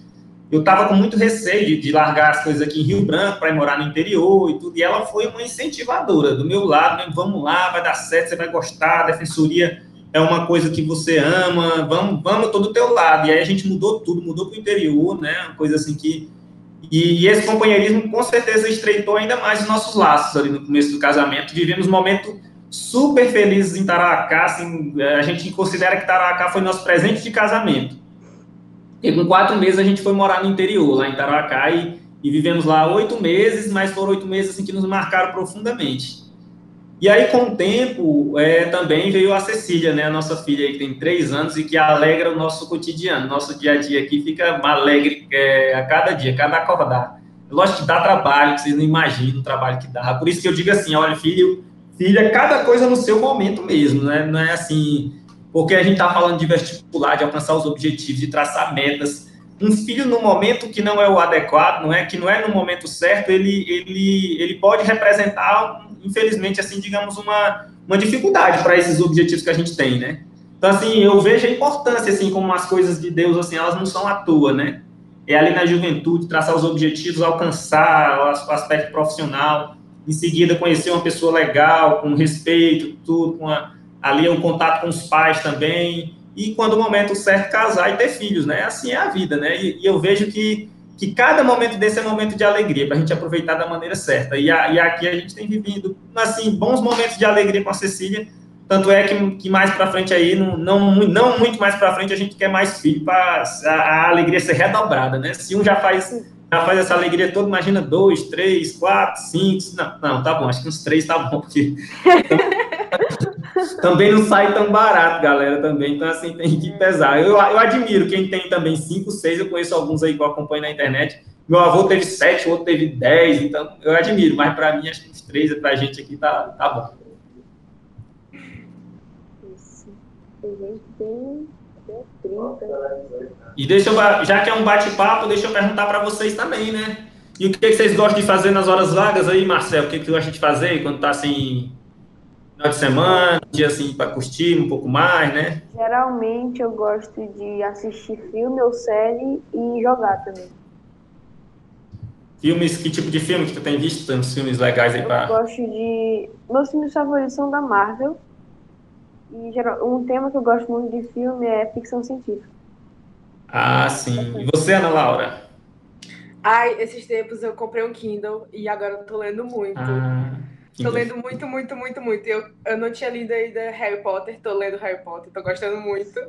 eu estava com muito receio de, de, largar as coisas aqui em Rio Branco para ir morar no interior e tudo, e ela foi uma incentivadora do meu lado, né? vamos lá, vai dar certo, você vai gostar, a defensoria é uma coisa que você ama, vamos, vamos todo teu lado, e aí a gente mudou tudo, mudou para o interior, né, uma coisa assim que, e, esse companheirismo com certeza estreitou ainda mais os nossos laços ali no começo do casamento, vivemos um momento super felizes em Tarauacá, assim, a gente considera que Tarauacá foi nosso presente de casamento, e com quatro meses a gente foi morar no interior, lá em Tarauacá, e, e vivemos lá oito meses, mas foram oito meses assim, que nos marcaram profundamente. E aí, com o tempo, é, também veio a Cecília, né, a nossa filha, que tem três anos e que alegra o nosso cotidiano. Nosso dia a dia aqui fica alegre é, a cada dia, cada acordar. Lógico que dá trabalho, vocês não imaginam o trabalho que dá. Por isso que eu digo assim, olha, filho, filha, cada coisa no seu momento mesmo, né? Não é assim, porque a gente está falando de vestibular, de alcançar os objetivos, de traçar metas. Um filho no momento que não é o adequado, não é que não é no momento certo, ele ele ele pode representar, infelizmente, assim, digamos, uma uma dificuldade para esses objetivos que a gente tem, né? Então, assim, eu vejo a importância, assim, como as coisas de Deus, assim, elas não são à toa, né? É ali na juventude, traçar os objetivos, alcançar o aspecto profissional, em seguida conhecer uma pessoa legal, com respeito, tudo, com a, ali o contato com os pais também, e quando o momento certo, casar e ter filhos, né? Assim é a vida, né? E, e eu vejo que, que cada momento desse é momento de alegria, para a gente aproveitar da maneira certa. E, a, e aqui a gente tem vivido, assim, bons momentos de alegria com a Cecília, tanto é que, que mais para frente aí, não, não, não muito mais para frente, a gente quer mais filho para a, a, alegria ser redobrada, né? Se um já faz, já faz essa alegria toda, imagina dois, três, quatro, cinco. Não, não tá bom, acho que uns três tá bom, porque também não sai tão barato, galera, também. Então, assim, tem que pesar. Eu, eu admiro quem tem também cinco, seis, eu conheço alguns aí que eu acompanho na internet. Meu avô teve sete, o outro teve dez, então eu admiro, mas para mim, acho que uns três, para a gente aqui, tá, tá bom. tem até 30. E deixa eu, já que é um bate-papo, deixa eu perguntar para vocês também, né? E o que, que, vocês gostam de fazer nas horas vagas aí, Marcel? O que, que tu gosta de fazer quando tá assim, final de semana, dia assim, para curtir um pouco mais, né? Geralmente eu gosto de assistir filme ou série e jogar também. Filmes, que tipo de filme que tu tem visto? Tem uns filmes legais aí para. Eu gosto de. Meus filmes favoritos são da Marvel. E geral, um tema que eu gosto muito de filme é ficção científica. Ah, sim. E você, Ana Laura? Ai, esses tempos eu comprei um Kindle e agora eu tô lendo muito. Ah, tô lendo muito, muito, muito, muito. Eu, eu não tinha lido ainda Harry Potter, tô lendo Harry Potter, tô gostando muito.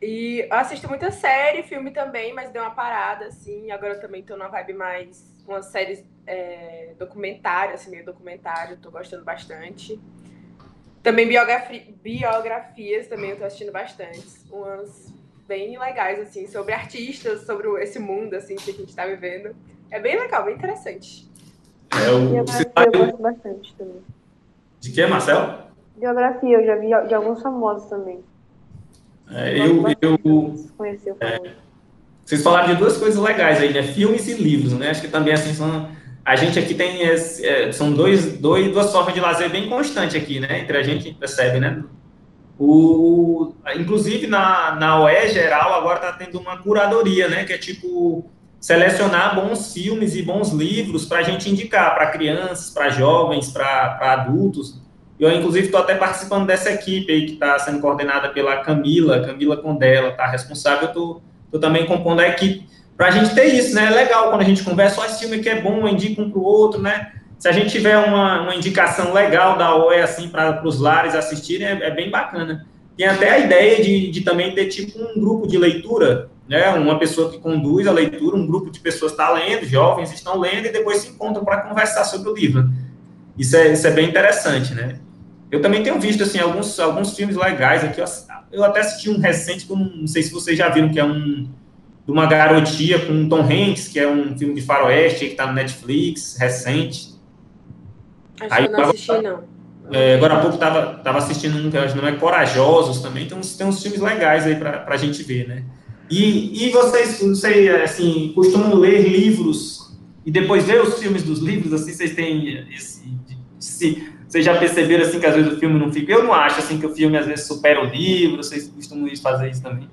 E eu assisto muita série, filme também, mas deu uma parada, assim. Agora eu também tô numa vibe mais. Uma série é, documentário, assim, meio documentário, tô gostando bastante. Também biografi biografias, também eu tô assistindo bastante. Umas bem legais, assim, sobre artistas, sobre esse mundo, assim, que a gente tá vivendo. É bem legal, bem interessante. É o... Biografia eu gosto bastante também. De que, Marcelo? Biografia, eu já vi de alguns famosos também. É, eu, eu, eu é, vocês falaram de duas coisas legais aí, né? Filmes e livros, né? Acho que também assim são a gente aqui tem esse, é, são dois, dois, duas formas de lazer bem constante aqui, né? Entre a gente percebe, né? O, inclusive na, na OE geral agora está tendo uma curadoria, né? Que é tipo selecionar bons filmes e bons livros para a gente indicar para crianças, para jovens, para adultos. Eu, inclusive, estou até participando dessa equipe aí que está sendo coordenada pela Camila, Camila Condela, está responsável. Estou também compondo a equipe para a gente ter isso, né? É legal quando a gente conversa, ó, esse filme que é bom, indica um para o outro, né? Se a gente tiver uma, uma indicação legal da OE, assim, para os lares assistirem, é, é, bem bacana. Tem até a ideia de, de também ter, tipo, um grupo de leitura, né? Uma pessoa que conduz a leitura, um grupo de pessoas está lendo, jovens estão lendo, e depois se encontram para conversar sobre o livro. Isso é, isso é bem interessante, né? Eu também tenho visto, assim, alguns, alguns filmes legais aqui. Eu, eu até assisti um recente, que não sei se vocês já viram, que é um de uma garotia com Tom Hanks, que é um filme de faroeste que está no Netflix, recente. Acho Aí, que eu não assisti, não. É, agora há pouco estava tava assistindo um que não é Corajosos também, uns, tem uns filmes legais aí para a gente ver, né? E, e vocês, não sei, assim, costumam ler livros e depois ver os filmes dos livros, assim, vocês têm esse, se, vocês já perceberam, assim, que às vezes o filme não fica... Eu não acho, assim, que o filme às vezes supera o livro, vocês costumam fazer isso também?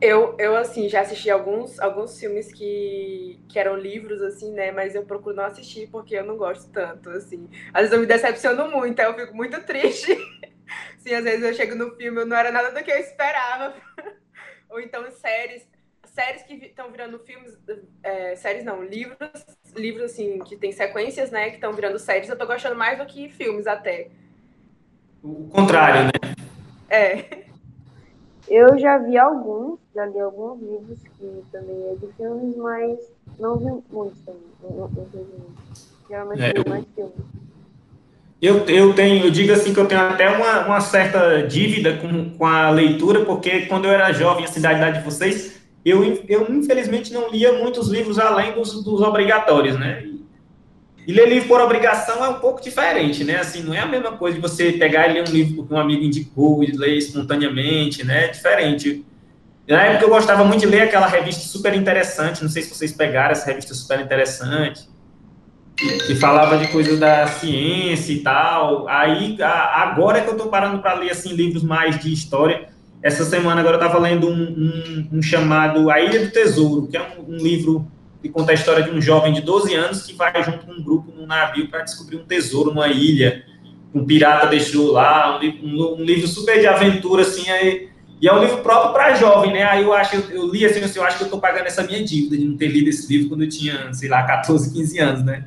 Eu, eu, assim, já assisti alguns, alguns filmes que, que eram livros, assim, né? Mas eu procuro não assistir porque eu não gosto tanto, assim. Às vezes eu me decepciono muito, aí eu fico muito triste. Sim, às vezes eu chego no filme, não era nada do que eu esperava. Ou então séries, séries que estão virando filmes, é, séries não, livros, livros, assim, que tem sequências, né? Que estão virando séries, eu tô gostando mais do que filmes até. O contrário, né? É. Eu já vi alguns, já li alguns livros que também é de filmes, mas não vi muitos também. Não, não, não Geralmente é, eu, mais filmes. Eu, eu tenho, eu digo assim que eu tenho até uma, uma certa dívida com, com a leitura, porque quando eu era jovem, assim, da idade de vocês, eu, eu infelizmente não lia muitos livros além dos, dos obrigatórios, né? E ler livro por obrigação é um pouco diferente, né? Assim, não é a mesma coisa de você pegar e ler um livro que um amigo indicou e ler espontaneamente, né? É diferente. Na época eu gostava muito de ler aquela revista super interessante, não sei se vocês pegaram essa revista super interessante, que, falava de coisas da ciência e tal. Aí, agora é que eu estou parando para ler, assim, livros mais de história. Essa semana agora eu estava lendo um, um, um, chamado A Ilha do Tesouro, que é um, um livro que conta a história de um jovem de 12 anos que vai junto com um grupo num navio para descobrir um tesouro numa ilha. Um pirata deixou lá, um, um livro super de aventura, assim, aí, e é um livro próprio para jovem, né? Aí eu acho, eu li assim, eu acho que eu estou pagando essa minha dívida de não ter lido esse livro quando eu tinha, sei lá, 14, 15 anos, né?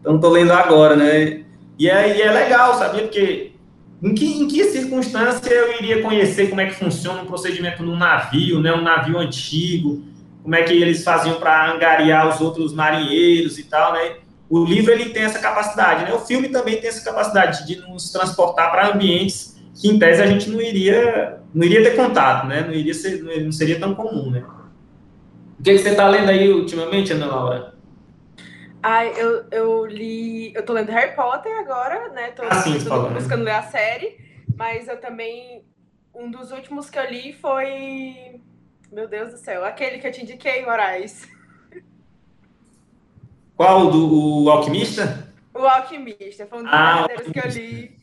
Então estou lendo agora, né? E é, e é legal, sabia? Porque em que, em que circunstância eu iria conhecer como é que funciona um procedimento num navio, né? Um navio antigo, como é que eles faziam para angariar os outros marinheiros e tal, né? O livro ele tem essa capacidade, né? O filme também tem essa capacidade de nos transportar para ambientes que em tese a gente não iria não iria ter contato, né? Não iria ser, não seria tão comum, né? O que, que você está lendo aí ultimamente, Ana Laura? Ah, eu, eu li. Eu tô lendo Harry Potter agora, né? Tô, ah, sim, tô buscando ler a série, mas eu também. Um dos últimos que eu li foi meu Deus do céu. Aquele que eu te indiquei, Moraes. Qual? Do o Alquimista? O Alquimista. Foi um dos ah, que eu li.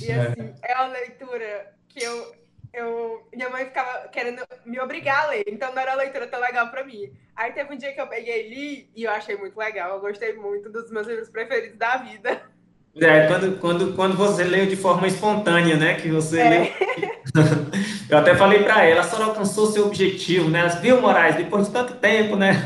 E é. assim, é. é uma leitura que eu, eu. Minha mãe ficava querendo me obrigar a ler. Então não era uma leitura tão legal para mim. Aí teve um dia que eu peguei e li e eu achei muito legal. Eu gostei muito dos meus livros preferidos da vida. É, quando, quando, quando você leu de forma espontânea, né? Que você é. leu. Eu até falei para ela, a senhora alcançou seu objetivo, né? Viu, Moraes, depois de tanto tempo, né?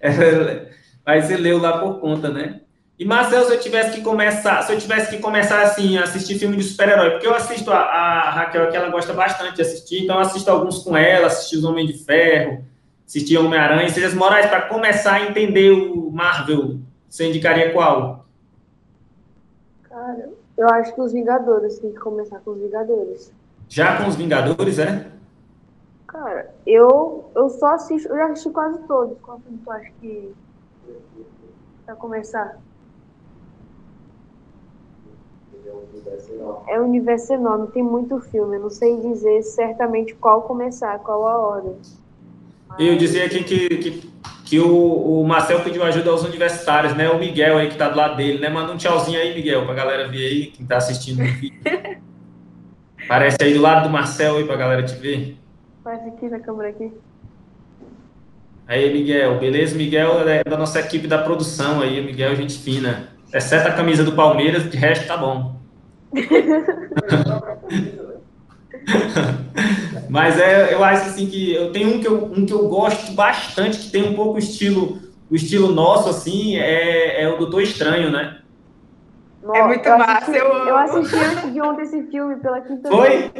Aí você leu lá por conta, né? E Marcel, se eu tivesse que começar, se eu tivesse que começar assim, a assistir filme de super-herói, porque eu assisto a, a, Raquel, que ela gosta bastante de assistir, então eu assisto alguns com ela, assisti os Homem de Ferro, assisti Homem-Aranha, Sejas Moraes, para começar a entender o Marvel, você indicaria qual? Eu acho que os Vingadores, tem que começar com os Vingadores. Já com os Vingadores, é? Cara, eu, eu só assisto, eu já assisti quase todos. Qual filme tu acha que. Pra começar? É um universo enorme, tem muito filme. Eu não sei dizer certamente qual começar, qual a ordem. Eu dizia aqui que, que, que o, o Marcel pediu ajuda aos universitários, né? O Miguel aí que tá do lado dele, né? Manda um tchauzinho aí, Miguel, pra galera ver aí, quem tá assistindo o vídeo. Parece aí do lado do Marcel aí pra galera te ver. Parece aqui na câmera aqui. Aí, Miguel, beleza? Miguel é da nossa equipe da produção aí, Miguel, gente fina. Exceto a camisa do Palmeiras, de resto tá bom. Mas é, eu acho assim que eu tenho um que eu, um que eu gosto bastante, que tem um pouco o estilo, o estilo nosso, assim, é, é o Doutor Estranho, né? Nossa, é muito eu massa, assisti, eu amo. Eu assisti antes de ontem esse filme pela quinta Foi? vez.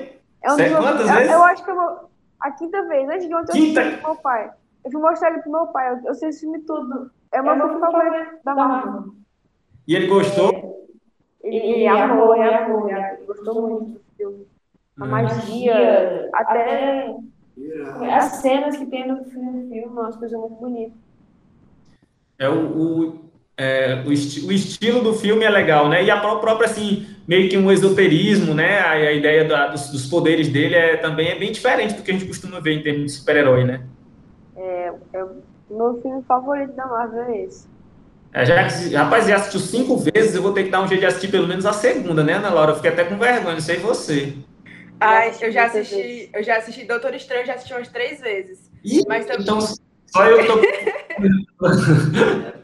É um Foi? Quantas eu, vezes? Eu acho que eu vou... A quinta vez, antes de ontem quinta? eu assisti com meu pai. Eu fui mostrar ele pro meu pai, eu, eu sei esse filme tudo. É uma é favorita da Marvel. E ele gostou? Ele, ele amou, ele amou, ele gostou muito do filme. A hum. magia, até as cenas que tem no filme, é uma coisa muito bonita. É o, o é, o, esti o, estilo do filme é legal, né? E a própria, assim, meio que um esoterismo, né? A, a ideia da, dos, dos, poderes dele é, também é bem diferente do que a gente costuma ver em termos de super-herói, né? É, é, meu filme favorito da Marvel é esse. É, já, rapaz, já assistiu cinco vezes, eu vou ter que dar um jeito de assistir pelo menos a segunda, né, Ana Laura? Eu fiquei até com vergonha, não sei você. Ai, eu já assisti, eu já assisti Doutor Estranho, já assisti umas três vezes. Ih, mas também... então só eu tô.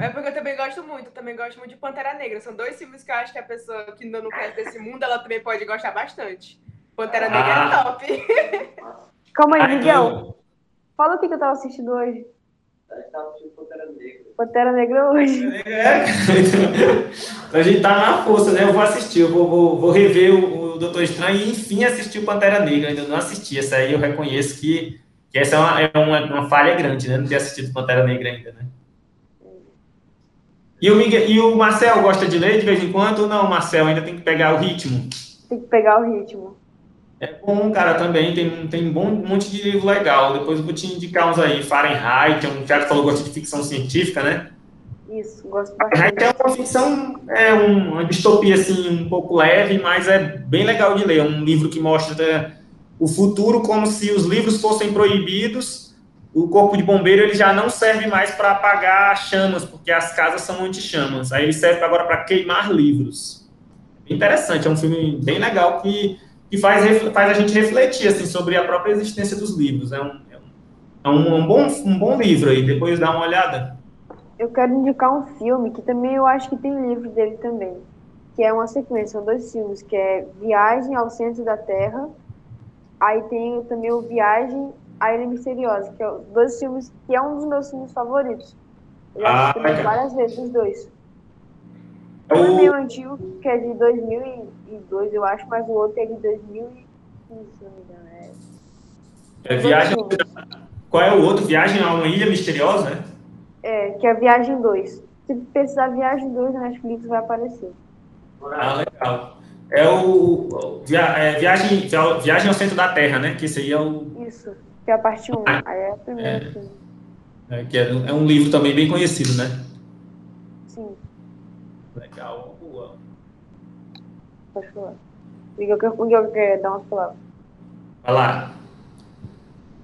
É porque eu também gosto muito, também gosto muito de Pantera Negra. São dois filmes que eu acho que a pessoa que ainda não conhece desse mundo, ela também pode gostar bastante. Pantera ah. Negra é top. Calma aí, Miguel. Fala o que, eu tava assistindo hoje. Pantera Negra. Pantera Negra hoje. É. a gente tá na força, né? Eu vou assistir, eu vou, vou, vou rever o, o Doutor Estranho e enfim assistir o Pantera Negra. ainda não assisti. Essa aí eu reconheço que, que essa é uma, é uma, uma falha grande, né? Não ter assistido Pantera Negra ainda, né? E o, Miguel, e o Marcel gosta de ler de vez em quando? Não, Marcel ainda tem que pegar o ritmo. Tem que pegar o ritmo. É bom, cara, também. Tem, tem um bom, monte de livro legal. Depois eu vou te indicar uns aí. Fahrenheit, é um cara que falou que gosta de ficção científica, né? Isso, gosto bastante. Fahrenheit é uma ficção, é uma distopia, assim, um pouco leve, mas é bem legal de ler. É um livro que mostra o futuro como se os livros fossem proibidos o corpo de bombeiro ele já não serve mais para apagar chamas, porque as casas são anti-chamas. Aí ele serve agora para queimar livros. Interessante, é um filme bem legal que, que faz, faz a gente refletir assim, sobre a própria existência dos livros. É um, é um, é um, bom, um bom livro aí, depois dá uma olhada. Eu quero indicar um filme que também eu acho que tem livro dele também, que é uma sequência, são dois filmes, que é Viagem ao Centro da Terra, aí tem também o Viagem à Ilha Misteriosa, que é dois filmes que é um dos meus filmes favoritos. Eu ah, assisti várias vezes os dois. É um é meio antigo, que é de 2002, eu acho, mas o outro é de 2015, se não me engano. É, é Viagem... Qual é o outro? Viagem a uma Ilha Misteriosa, né? É, que é Viagem 2. Se precisar Viagem 2 na Netflix vai aparecer. Ah, legal. É o via, é, viagem, viagem ao Centro da Terra, né? Que esse aí é o... Isso, que é a parte 1. Ah, aí é a primeira. É, é, que é, é um livro também bem conhecido, né? Legal, boa. Pode falar. Miguel, Miguel quer dar umas palavras. Vai lá.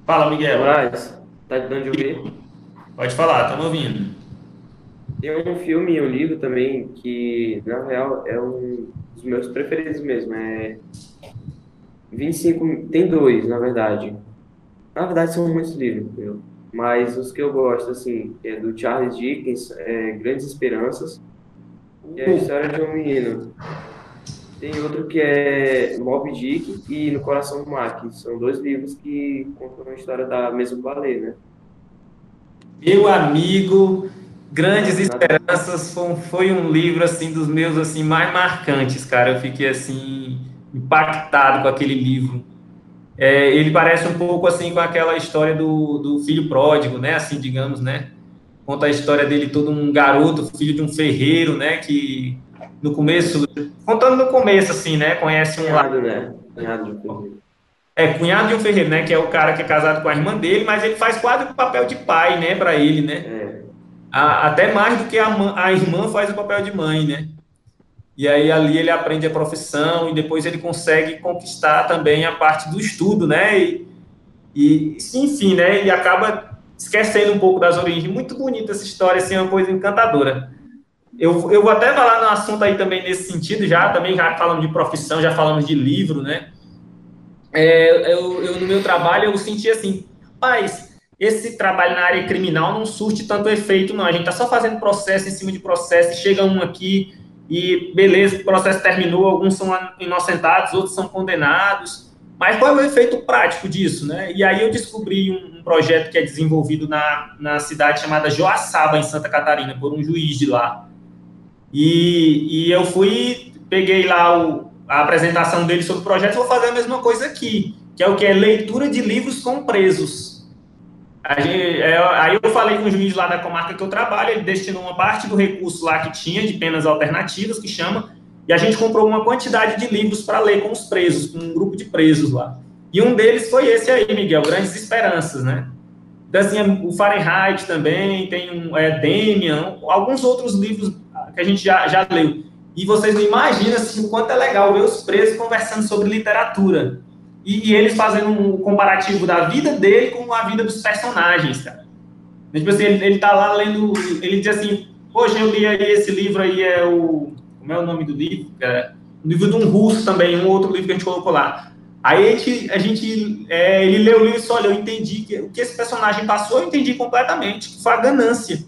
Fala, Miguel. Mas, tá dando de ouvir? Pode falar, estamos ouvindo. Tem um filme e um livro também que, na real, é um dos meus preferidos mesmo. É 25. Tem dois, na verdade. Na verdade, são muitos livros, meu. mas os que eu gosto, assim, é do Charles Dickens, é Grandes Esperanças, é a história de um menino tem outro que é Mob Dick e No Coração do Mar, são dois livros que contam a história da mesma baleia, né? Meu amigo, Grandes Esperanças foi, foi um livro assim dos meus assim mais marcantes, cara. Eu fiquei assim impactado com aquele livro. É, ele parece um pouco assim com aquela história do, do filho pródigo, né? Assim, digamos, né? Conta a história dele todo um garoto, filho de um ferreiro, né? Que no começo, contando no começo, assim, né? Conhece um cunhado, né? Cunhado de um ferreiro. É, cunhado de um ferreiro, né? Que é o cara que é casado com a irmã dele, mas ele faz quase o papel de pai, né? Para ele, né? É. A, até mais do que a, a irmã faz o papel de mãe, né? E aí ali ele aprende a profissão e depois ele consegue conquistar também a parte do estudo, né? E, e enfim, né? E acaba esquecendo um pouco das origens. Muito bonita essa história, assim, é uma coisa encantadora. Eu, eu vou até falar no assunto aí também nesse sentido, já também já falamos de profissão, já falamos de livro, né? É, eu, eu, no meu trabalho, eu senti assim, mas esse trabalho na área criminal não surte tanto efeito, não. A gente tá só fazendo processo em cima de processo, chega um aqui e beleza, o processo terminou, alguns são inocentados, outros são condenados. Mas qual é o efeito prático disso, né? E aí eu descobri um, um projeto que é desenvolvido na, na cidade chamada Joaçaba, em Santa Catarina, por um juiz de lá. E, e eu fui, peguei lá o, a apresentação dele sobre o projeto, vou fazer a mesma coisa aqui, que é o que é leitura de livros com presos. É, aí eu falei com o juiz lá da comarca que eu trabalho, ele destinou uma parte do recurso lá que tinha de penas alternativas, que chama, e a gente comprou uma quantidade de livros para ler com os presos, com um grupo de presos lá. E um deles foi esse aí, Miguel, Grandes Esperanças, né? Então, assim, o Fahrenheit também, tem um, é, Demian, alguns outros livros que a gente já, já leu. E vocês não imaginam assim, o quanto é legal ver os presos conversando sobre literatura. E, e, eles fazendo um comparativo da vida dele com a vida dos personagens, cara. Tipo assim, ele, ele tá lá lendo, ele diz assim, hoje eu li esse livro aí, é o... Como é o nome do livro, cara? O livro de um russo também, um outro livro que a gente colocou lá. Aí a gente, a gente é, ele leu o livro e disse, olha, eu entendi que o que esse personagem passou, eu entendi completamente, que foi a ganância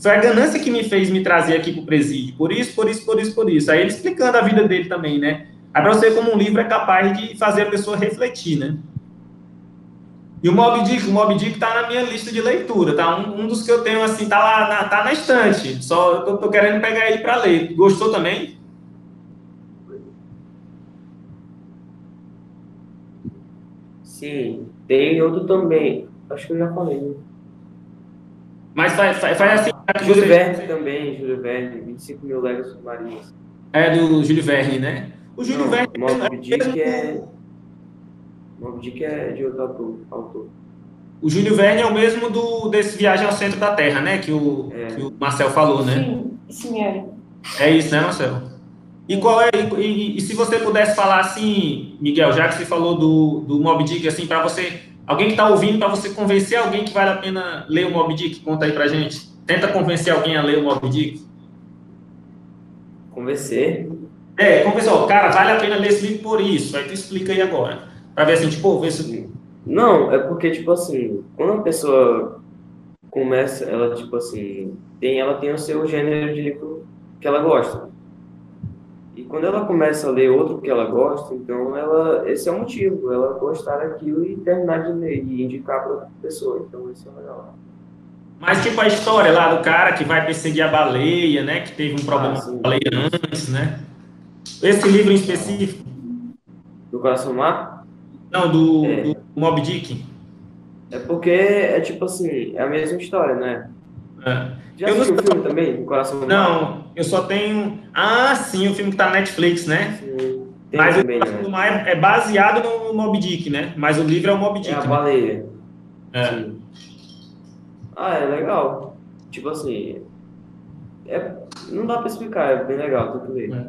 foi a ganância que me fez me trazer aqui para o presídio. Por isso, por isso, por isso, por isso. Aí ele explicando a vida dele também, né? Aí para você como um livro é capaz de fazer a pessoa refletir, né? E o Mob Dick, o Mob Dick tá na minha lista de leitura, tá? Um, um dos que eu tenho, assim, tá lá, na, tá na estante. Só tô, tô querendo pegar ele para ler. Gostou também? Sim, tem outro também. Acho que eu já falei. Né? Mas faz, faz, faz assim. Júlio você... Verne também, Júlio Verne, 25 mil léguas submarinas. É do Júlio Verne, né? O Júlio Não, Verne. Mob Dick é. Mob Dick é de outro autor. autor. O Júlio Verne é o mesmo do, desse Viagem ao Centro da Terra, né? Que o, é. que o Marcel falou, né? Sim, sim, é. É isso, né, Marcel? E, qual é, e, e, e, se você pudesse falar assim, Miguel, já que você falou do, do Mob Dick, assim, para você Alguém que está ouvindo para você convencer alguém que vale a pena ler o Mob Dick? Conta aí para gente. Tenta convencer alguém a ler o Mob Dick. Convencer? É, convencer. Ó, cara, vale a pena ler esse livro por isso. Aí tu explica aí agora. Para ver assim, tipo, se... Não, é porque, tipo assim, quando a pessoa começa, ela, tipo assim, tem, ela tem o seu gênero de livro que ela gosta. E quando ela começa a ler outro que ela gosta, então ela, esse é o motivo, ela gostar daquilo e terminar de ler e indicar para outra pessoa. Então isso é legal. Mas tipo a história lá do cara que vai perseguir a baleia, né? Que teve um problema ah, com a baleia antes, né? Esse livro em específico. Do Coração Mar? Não, do, é. do Mob Dick. É porque é tipo assim, é a mesma história, né? É. Já eu assistiu não... o filme também, do Coração Não, Mar? eu só tenho. Ah, sim, o filme que tá na Netflix, né? Sim. Mas também, o Coração né? Mar é baseado no Mob Dick, né? Mas o livro é o Mob Dick. É a né? baleia. É. Sim. Ah, é legal. Tipo assim, é, não dá pra explicar, é bem legal, tem que ler. É.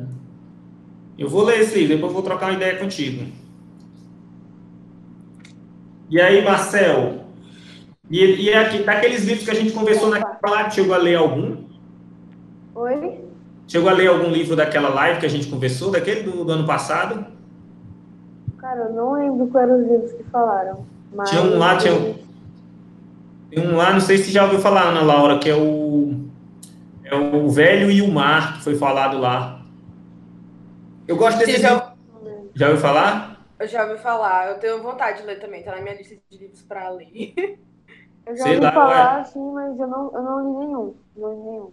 Eu vou ler esse livro, depois vou trocar uma ideia contigo. E aí, Marcel? E, e aqui, daqueles livros que a gente conversou naquela live, chegou a ler algum? Oi? Chegou a ler algum livro daquela live que a gente conversou, daquele do, do ano passado? Cara, eu não lembro quais eram os livros que falaram. Mas... Tinha um lá, tinha um, tem um lá, não sei se já ouviu falar, Ana Laura, que é o, é o Velho e o Mar, que foi falado lá. Eu gosto desse já... já ouviu falar? Eu já ouvi falar. Eu tenho vontade de ler também. Tá na minha lista de livros para ler. Eu já Sei ouvi lá, falar, ué. sim, mas eu não, eu não li nenhum. Não li nenhum.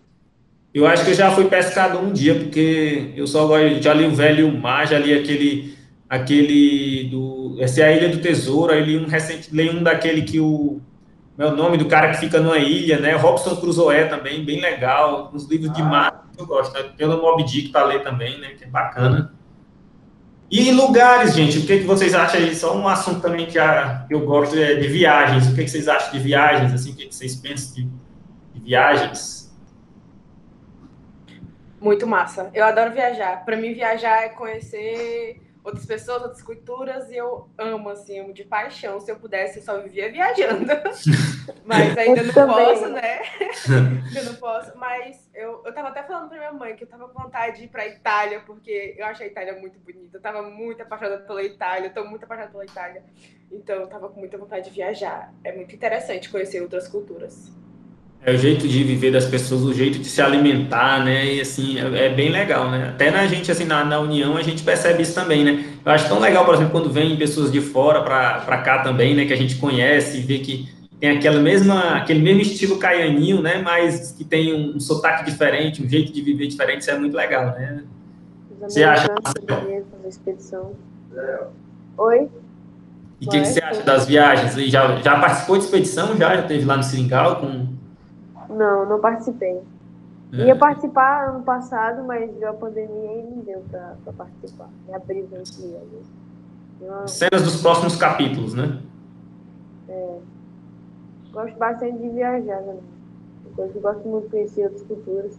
Eu acho que eu já fui pescado um dia, porque eu só já li o Velho e o Mar, já li aquele, aquele do... Essa é a Ilha do Tesouro, aí li um recente, li um daquele que o... Meu nome do cara que fica numa ilha, né? Robson Crusoe também, bem legal. Uns livros ah. de mar eu gosto. Né? Tem o Mob Dick para ler também, né? Que é bacana. E lugares, gente, o que, que vocês acham aí? Só um assunto também que a, eu gosto é de viagens. O que, que vocês acham de viagens? Assim, o que, que vocês pensam de, de viagens? Muito massa. Eu adoro viajar. Para mim, viajar é conhecer outras pessoas, outras culturas, e eu amo, assim, amo de paixão. Se eu pudesse, eu só vivia viajando. mas ainda não posso, né? ainda não posso. Mas eu, eu tava até falando pra minha mãe que eu tava com vontade de ir pra Itália, porque eu achei a Itália muito bonita. Eu tava muito apaixonada pela Itália, eu tô muito apaixonada pela Itália. Então eu tava com muita vontade de viajar. É muito interessante conhecer outras culturas. É o jeito de viver das pessoas, o jeito de se alimentar, né? E assim, é, é bem legal, né? Até na gente, assim, na, na União, a gente percebe isso também, né? Eu acho tão legal, por exemplo, quando vem pessoas de fora para cá também, né? Que a gente conhece e vê que tem aquela mesma, aquele mesmo estilo caianinho, né? Mas que tem um, um sotaque diferente, um jeito de viver diferente, isso é muito legal, né? Você acha? Expedição. Oi? E o que, que, você acha das viagens? Já, já participou de expedição? Já? Já teve lá no Seringal com não, não participei. É. Ia participar ano passado, mas deu a pandemia e não deu para participar. Me abriu aqui. Uma... Cenas dos próximos capítulos, né? É. Gosto bastante de viajar, né? Que gosto muito de conhecer outras culturas.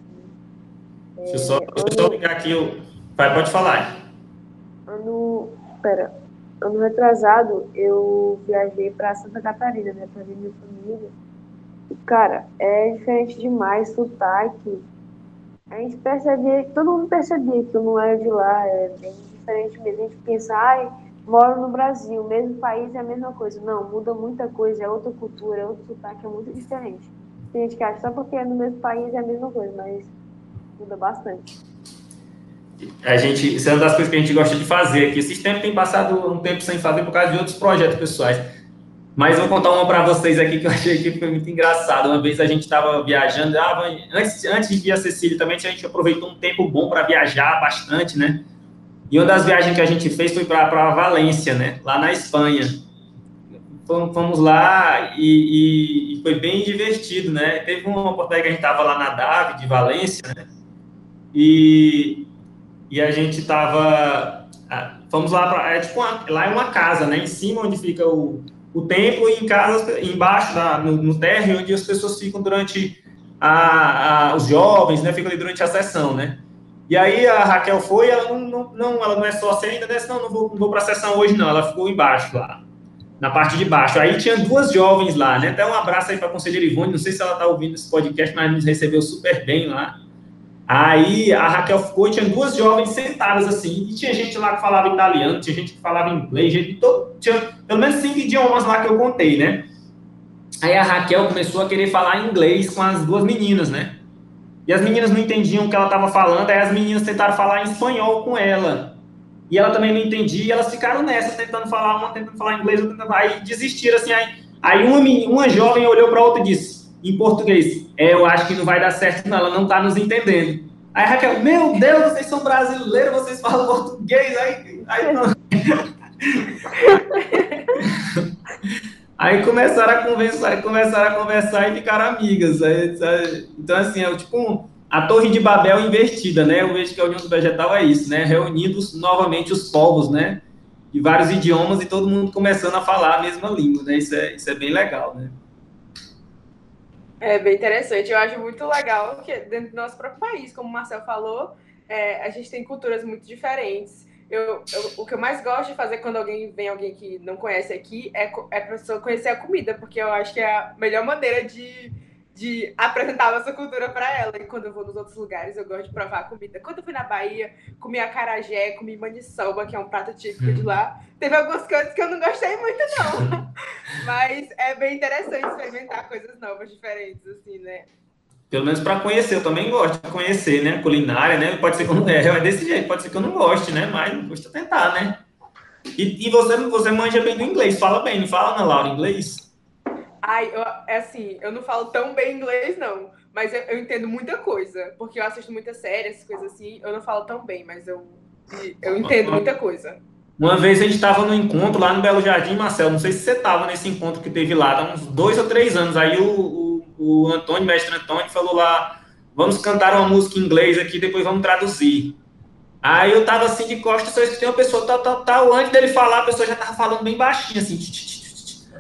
É, deixa eu só, eu só ligar aqui. O... Vai, pode falar. Ano. Pera. Ano retrasado, eu viajei para Santa Catarina, né? Para ver minha família. Cara, é diferente demais, sotaque. A gente percebia, todo mundo percebia que eu não era de lá, é bem diferente mesmo. A gente pensa, ai, moro no Brasil, mesmo país é a mesma coisa. Não, muda muita coisa, é outra cultura, é outro sotaque, é muito diferente. Tem gente que acha só porque é no mesmo país é a mesma coisa, mas muda bastante. A gente, isso é uma das coisas que a gente gosta de fazer aqui. Esses tempos tem passado um tempo sem fazer por causa de outros projetos pessoais mas vou contar uma para vocês aqui que eu achei que foi muito engraçado. Uma vez a gente estava viajando, ah, antes, antes de vir a Cecília também, a gente aproveitou um tempo bom para viajar bastante, né? E uma das viagens que a gente fez foi para Valência, né? Lá na Espanha. Fomos lá e, e, foi bem divertido, né? Teve uma oportunidade que a gente estava lá na Dave de Valência, né? E, e a gente estava. Ah, fomos lá para. É tipo uma, lá é uma casa, né? Em cima onde fica o o templo em casa, embaixo, no, no térreo, onde as pessoas ficam durante a, a, os jovens, né, ficam ali durante a sessão, né? E aí a Raquel foi, ela não, não, não ela não é só ainda, né? Não, não vou, não vou para a sessão hoje, não. Ela ficou embaixo lá, na parte de baixo. Aí tinha duas jovens lá, né? Até um abraço aí para a conselheira Ivone, não sei se ela está ouvindo esse podcast, mas nos recebeu super bem lá. Aí a Raquel ficou e tinha duas jovens sentadas assim, e tinha gente lá que falava italiano, tinha gente que falava inglês, gente, todo, tinha pelo menos cinco idiomas lá que eu contei, né? Aí a Raquel começou a querer falar inglês com as duas meninas, né? E as meninas não entendiam o que ela estava falando, aí as meninas tentaram falar em espanhol com ela. E ela também não entendia, e elas ficaram nessa, tentando falar, uma tentando falar inglês, outra tentando... Aí desistiram, assim, aí, aí uma, uma jovem olhou para outra e disse, em português, é, eu acho que não vai dar certo, não, ela não está nos entendendo. Aí Raquel, meu Deus, vocês são brasileiros, vocês falam português, aí... Aí, aí começaram a conversar, começaram a conversar e ficaram amigas. Então, assim, é tipo um, a Torre de Babel invertida, né? Eu vejo que a União do Vegetal é isso, né? Reunidos novamente os povos, né? De vários idiomas e todo mundo começando a falar a mesma língua, né? Isso é, isso é bem legal, né? É bem interessante. Eu acho muito legal que dentro do nosso próprio país, como o Marcel falou, é, a gente tem culturas muito diferentes. Eu, eu, o que eu mais gosto de fazer quando alguém vem alguém que não conhece aqui é, é a pessoa conhecer a comida, porque eu acho que é a melhor maneira de de apresentar a nossa cultura para ela. E quando eu vou nos outros lugares, eu gosto de provar a comida. Quando eu fui na Bahia, comi acarajé, comi maniçoba, que é um prato típico de lá. Teve algumas coisas que eu não gostei muito, não. Mas é bem interessante experimentar coisas novas, diferentes, assim, né? Pelo menos para conhecer, eu também gosto de conhecer, né? Culinária, né? Pode ser que eu não é, é desse jeito, pode ser que eu não goste, né? Mas não custa tentar, né? E, e você, você manja bem do inglês, fala bem, não fala, Ana Laura, inglês? Ai, eu, é assim, eu não falo tão bem inglês, não. Mas eu, eu, entendo muita coisa. Porque eu assisto muitas séries, coisas assim. Eu não falo tão bem, mas eu, eu entendo muita coisa. Uma vez a gente estava no encontro lá no Belo Jardim, Marcelo. Não sei se você estava nesse encontro que teve lá, há uns dois ou três anos. Aí o, o, o Antônio, mestre Antônio, falou lá: vamos cantar uma música em inglês aqui, depois vamos traduzir. Aí eu tava assim de costas, só escutei uma pessoa tal, tal, tal. Antes dele falar, a pessoa já tava falando bem baixinho, assim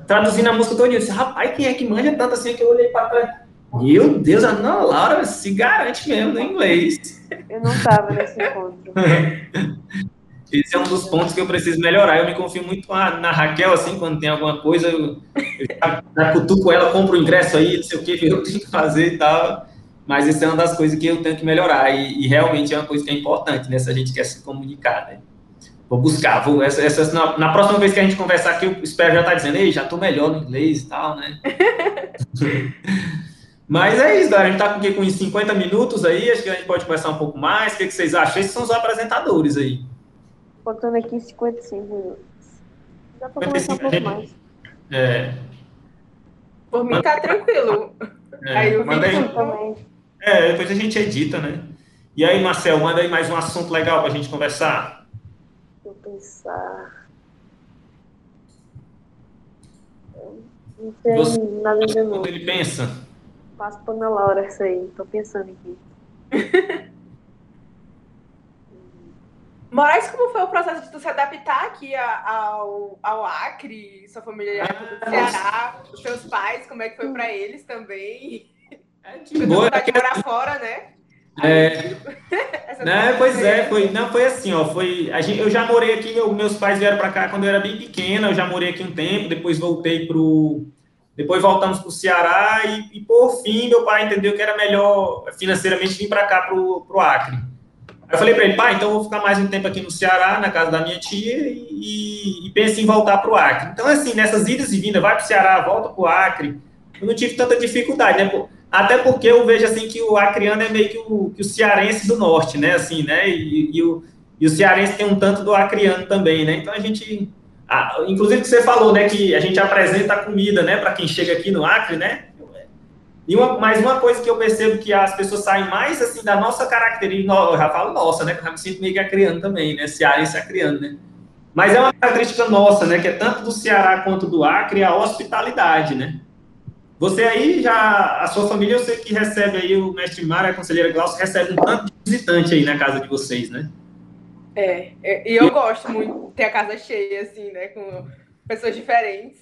traduzindo a música todo dia. Eu disse, rapaz, quem é que manja tanto assim que eu olhei para trás? Meu Deus, a Ana Laura se garante mesmo no inglês. Eu não estava nesse encontro. Esse é um dos pontos que eu preciso melhorar. Eu me confio muito na Raquel, assim, quando tem alguma coisa, eu, eu já, já cutuco ela, compro o ingresso aí, não sei o que, eu tenho que fazer e tal. Mas isso é uma das coisas que eu tenho que melhorar. E, e realmente é uma coisa que é importante, né? Se a gente quer se comunicar, né? Vou buscar, vou, essa, essa, na, na, próxima vez que a gente conversar aqui, eu espero já estar tá dizendo, ei, já estou melhor no inglês e tal, né? Mas é isso, galera. A gente está com, com 50 minutos aí, acho que a gente pode conversar um pouco mais. O que, que vocês acham? Esses são os apresentadores aí. Faltando aqui 55 minutos. Dá para conversar um pouco mais. É. Por mim tá tranquilo. É, aí o manda aí, também. É, depois a gente edita, né? E aí, Marcel, manda aí mais um assunto legal para a gente conversar pensar. Não tem Você, nada de novo. Quando ele pensa? Passo para Ana Laura isso aí, tô pensando aqui. Moraes, como foi o processo de tu se adaptar aqui ao, ao Acre, sua família é do Ceará, os seus pais, como é que foi para eles também? É de boa, de morar fora, né? É, né, pois é, foi, não, foi assim, ó, foi, a gente, eu já morei aqui, meu, meus pais vieram para cá quando eu era bem pequena, eu já morei aqui um tempo, depois voltei pro, depois voltamos para o Ceará e, e, por fim, meu pai entendeu que era melhor financeiramente vir para cá, pro, pro Acre. Aí eu falei para ele, pai, então eu vou ficar mais um tempo aqui no Ceará, na casa da minha tia, e, e pense em voltar para o Acre. Então, assim, nessas idas e vindas, vai para o Ceará, volta para o Acre, eu não tive tanta dificuldade, né, pô, até porque eu vejo assim que o acriano é meio que o, que o cearense do norte, né? Assim, né? E, e, o, e o cearense tem um tanto do acriano também, né? Então a gente. Ah, inclusive que você falou, né? Que a gente apresenta a comida, né? Para quem chega aqui no Acre, né? E uma, mas uma coisa que eu percebo que as pessoas saem mais assim da nossa característica, eu já falo nossa, né? Que eu já me sinto meio que acriano também, né? Cearense acriano, né? Mas é uma característica nossa, né? Que é tanto do Ceará quanto do Acre a hospitalidade, né? Você aí já, a sua família, eu sei que recebe aí o mestre Mário, a conselheira Glaucia, recebe um tanto de visitante aí na casa de vocês, né? É, é, e eu gosto muito de ter a casa cheia, assim, né, com pessoas diferentes.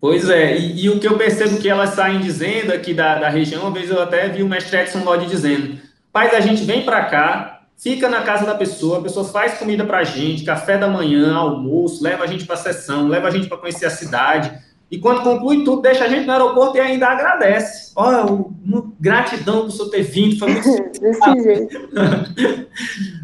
Pois é, e, e, o que eu percebo que elas saem dizendo aqui da, da região, uma vez eu até vi o mestre Edson Lodge dizendo, pais, a gente vem para cá, fica na casa da pessoa, a pessoa faz comida pra gente, café da manhã, almoço, leva a gente para sessão, leva a gente para conhecer a cidade, e quando conclui tudo, deixa a gente no aeroporto e ainda agradece. Olha, gratidão por você ter vindo. Foi muito... desse jeito.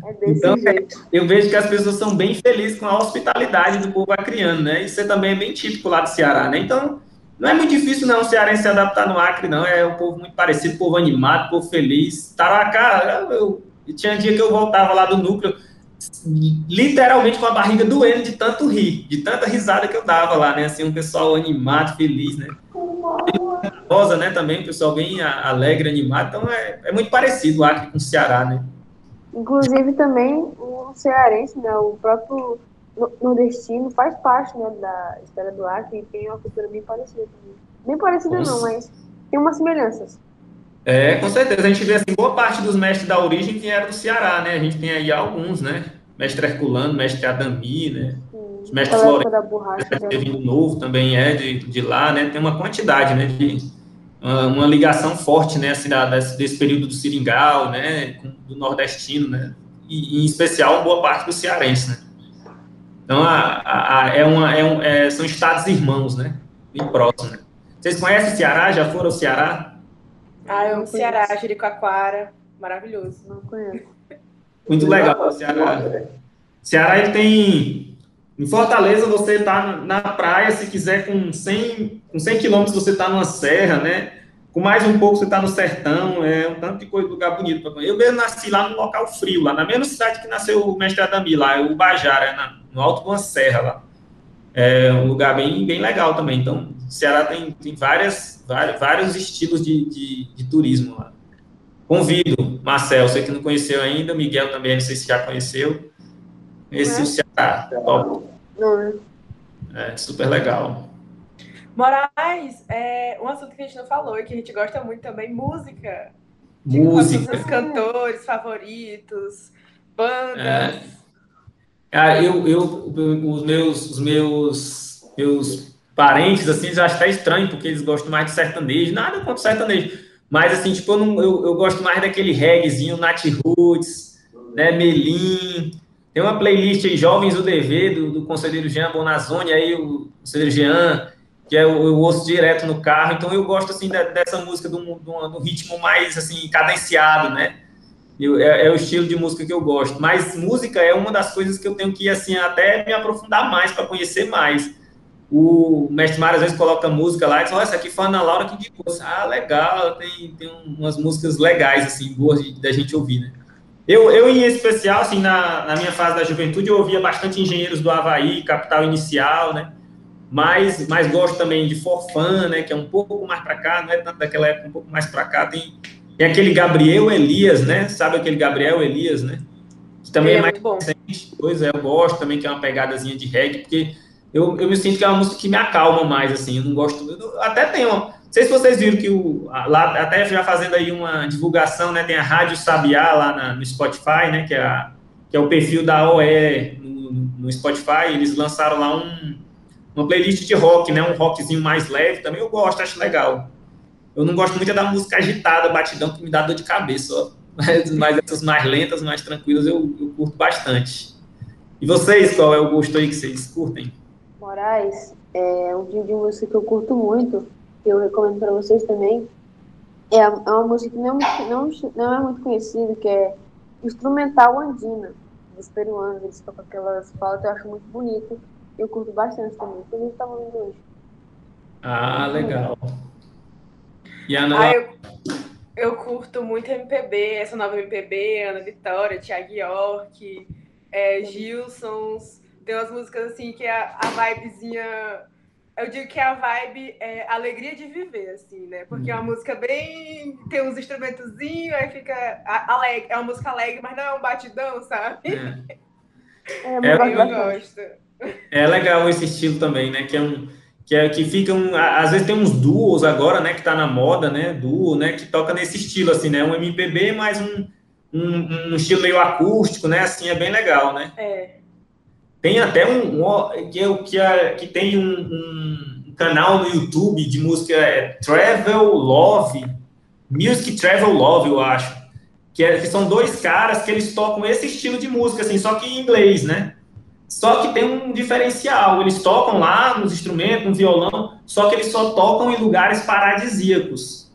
É desse então, jeito. eu vejo que as pessoas são bem felizes com a hospitalidade do povo acriano, né? Isso também é bem típico lá do Ceará, né? Então, não é muito difícil não o cearense se adaptar no Acre, não. É um povo muito parecido, povo animado, povo feliz. Taracá, eu, eu, tinha dia que eu voltava lá do núcleo, literalmente com a barriga doendo de tanto rir, de tanta risada que eu dava lá, né? Assim, um pessoal animado, feliz, né? Rosa, né? Também, um pessoal bem alegre, animado. Então, é, é muito parecido o Acre com o Ceará, né? Inclusive, também, o cearense, né? O próprio nordestino faz parte, né? Da história do Acre e tem uma cultura bem parecida também. Bem parecida não, mas tem umas semelhanças. É, com certeza. A gente vê assim, boa parte dos mestres da origem vieram do Ceará, né? A gente tem aí alguns, né? Mestre Herculano, mestre Adami, né? Os mestres Florencio, vindo novo também é de, de lá, né? Tem uma quantidade, né? De uma, uma ligação forte, né? Assim, da, desse, desse, período do Seringal, né? Do nordestino, né? E, em especial, boa parte do cearense, né? Então, a, a, a, é uma, é um, é, são estados irmãos, né? Bem próximos. Né? Vocês conhecem o Ceará? Já foram ao Ceará? Ah, eu amo Ceará, Jericoacoara, maravilhoso. Não conheço. Muito legal Ceará. Ceará ele tem em Fortaleza você está na praia, se quiser com 100 com 100 quilômetros você está numa serra, né? Com mais um pouco você está no sertão, é um tanto de coisa, lugar bonito para conhecer. Eu mesmo nasci lá no local frio, lá na mesma cidade que nasceu o mestre Adami, lá, o Bajara, na, no alto de uma serra lá. É um lugar bem, bem legal também. Então, Ceará tem, tem várias, vários, vários estilos de, de, de turismo lá. Convido, Marcel, você que não conheceu ainda, Miguel também, não sei se já conheceu. Esse é o Ceará, top. É, super legal. Moraes, é, um assunto que a gente não falou e que a gente gosta muito também, música. Música. Os cantores favoritos, bandas. É. Ah, eu, eu, os meus, os meus, meus parentes, assim, já acho até estranho, porque eles gostam mais de sertanejo, nada contra sertanejo, mas, assim, tipo, eu, não, eu, eu gosto mais daquele reggaezinho, Nat Roots, né, Melim, tem uma playlist aí, Jovens do DV, do, do conselheiro Jean Bonazzoni, aí o conselheiro Jean, que é o, ouço direto no carro, então eu gosto, assim, da, dessa música do, do, do, ritmo mais, assim, cadenciado, né, eu, é, é, o estilo de música que eu gosto, mas música é uma das coisas que eu tenho que, assim, até me aprofundar mais, para conhecer mais, o mestre Mário às vezes coloca música lá e diz, olha, essa aqui foi a Ana Laura que indicou. Ah, legal, tem, tem umas músicas legais, assim, boas da gente ouvir, né? Eu, eu, em especial, assim, na, na minha fase da juventude, eu ouvia bastante Engenheiros do Havaí, Capital Inicial, né? Mas, mas gosto também de Forfã, né? Que é um pouco mais para cá, não é tanto daquela época, um pouco mais para cá. Tem, tem aquele Gabriel Elias, né? Sabe aquele Gabriel Elias, né? Que também é, é mais bom. recente. Pois é, eu gosto também, que é uma pegadazinha de reggae, porque eu, eu me sinto que é uma música que me acalma mais, assim, eu não gosto, eu até tem uma, não sei se vocês viram que o, lá, até já fazendo aí uma divulgação, né, tem a Rádio Sabiá lá na, no Spotify, né, que é, a, que é o perfil da OE no, no Spotify, eles lançaram lá um, uma playlist de rock, né, um rockzinho mais leve, também eu gosto, acho legal. Eu não gosto muito da música agitada, batidão, que me dá dor de cabeça, ó. Mas, mas essas mais lentas, mais tranquilas, eu, eu curto bastante. E vocês, qual é o gosto aí que vocês curtem? Moraes, é um tipo de música que eu curto muito, que eu recomendo para vocês também. É, é uma música que não, não, não é muito conhecida, que é Instrumental Andina, dos peruanos. Eles tocam aquelas flautas, eu acho muito bonito. Eu curto bastante também. Inclusive, estava ouvindo hoje. Ah, legal. E a Ana... Ah, eu, eu curto muito MPB, essa nova MPB, Ana Vitória, Thiago York, é, Gilsons tem umas músicas assim que a, a vibezinha. Eu digo que a vibe é alegria de viver, assim, né? Porque é uma uhum. música bem. tem uns instrumentozinhos, aí fica alegre. É uma música alegre, mas não é um batidão, sabe? É, é, é eu gosto. É legal esse estilo também, né? Que é um. Que, é, que ficam, às vezes tem uns duos agora, né, que tá na moda, né, duo, né, que toca nesse estilo, assim, né, um MPB mais um, um, um estilo meio acústico, né, assim, é bem legal, né. É. Tem até um, um que, é, que, é, que tem um, um, canal no YouTube de música é Travel Love, Music Travel Love, eu acho. Que, é, que são dois caras que eles tocam esse estilo de música, assim, só que em inglês, né? Só que tem um diferencial. Eles tocam lá nos instrumentos, no violão, só que eles só tocam em lugares paradisíacos.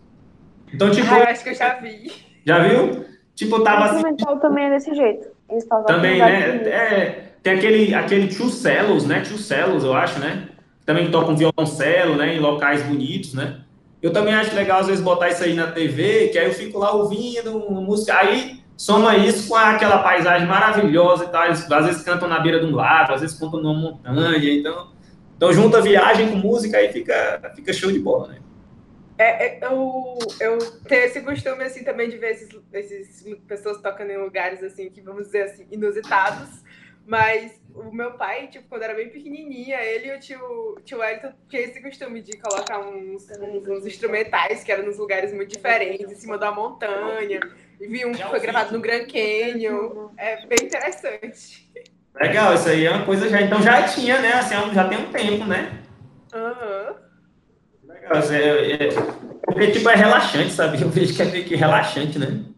Então, tipo. Ah, eu acho que eu já vi. Já viu? Tipo, tava. O instrumental também é desse jeito. Eles Também, né? É, tem aquele, aquele Two Cellos, né? Two Cellos, eu acho, né? Também tocam violoncelo, né? Em locais bonitos, né? Eu também acho legal, às vezes, botar isso aí na TV, que aí eu fico lá ouvindo música. Aí soma isso com aquela paisagem maravilhosa e tal. Eles, às vezes cantam na beira de um lago, às vezes cantam numa montanha. Então, então junta viagem com música e fica, fica show de bola, né? É, é, eu, eu tenho esse costume, assim, também de ver esses, esses pessoas tocando em lugares, assim, que vamos dizer assim, inusitados. Mas o meu pai, tipo, quando era bem pequenininha, ele e o tio, tio Wellington tinha esse costume de colocar uns, uns, uns instrumentais que eram nos lugares muito diferentes, em cima da montanha. E vi um que foi gravado no Grand Canyon. É bem interessante. Legal, isso aí é uma coisa já. Então já tinha, né? Assim, já tem um tempo, né? Aham. Uhum. Legal. É, é, porque, tipo, é relaxante, sabe? Eu vejo que é meio que relaxante, né?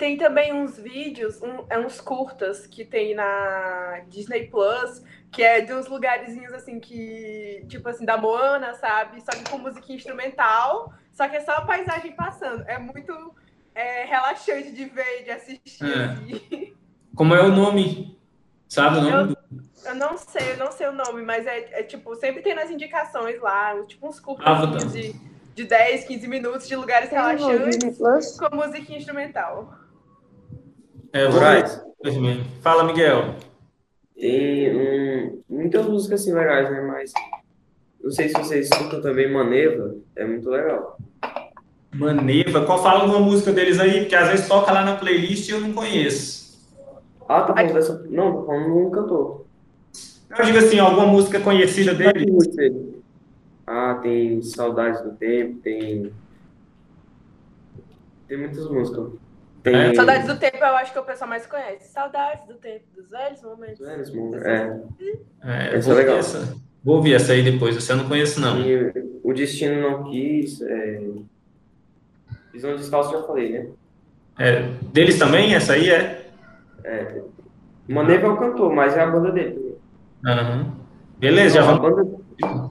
Tem também uns vídeos, um, é uns curtas que tem na Disney Plus, que é de uns lugarzinhos assim que, tipo assim, da Moana, sabe? Só que com música instrumental, só que é só a paisagem passando. É muito é, relaxante de ver, de assistir. É. Assim. Como é o nome? Sabe o nome? Eu, eu não sei, eu não sei o nome, mas é, é tipo, sempre tem nas indicações lá, tipo uns curtas ah, de, de 10, 15 minutos de lugares relaxantes com música instrumental. É, Braz. Fala, Miguel. Tem um, muitas músicas assim legais, né? Mas não sei se vocês escutam também Maneva, é muito legal. Maneva, qual fala uma música deles aí? Porque às vezes toca lá na playlist e eu não conheço. Ah, tá falando dessa. Não, tô falando de um cantor. Eu digo assim, alguma música conhecida dele? Ah, tem Saudades do Tempo, tem. Tem muitas músicas. Tem... É. Saudades do tempo, eu acho que é o pessoal mais conhece. Saudades do tempo, dos velhos momentos. Velhos momentos, é. é essa é legal. Essa. Vou ouvir essa aí depois, você não conhece, não. E o Destino Não Quis, é... Visão Descalço já falei, né? É, deles também, essa aí é? É. Maneva é o cantor, mas é a banda dele Uhum. Beleza, já vamos... A banda,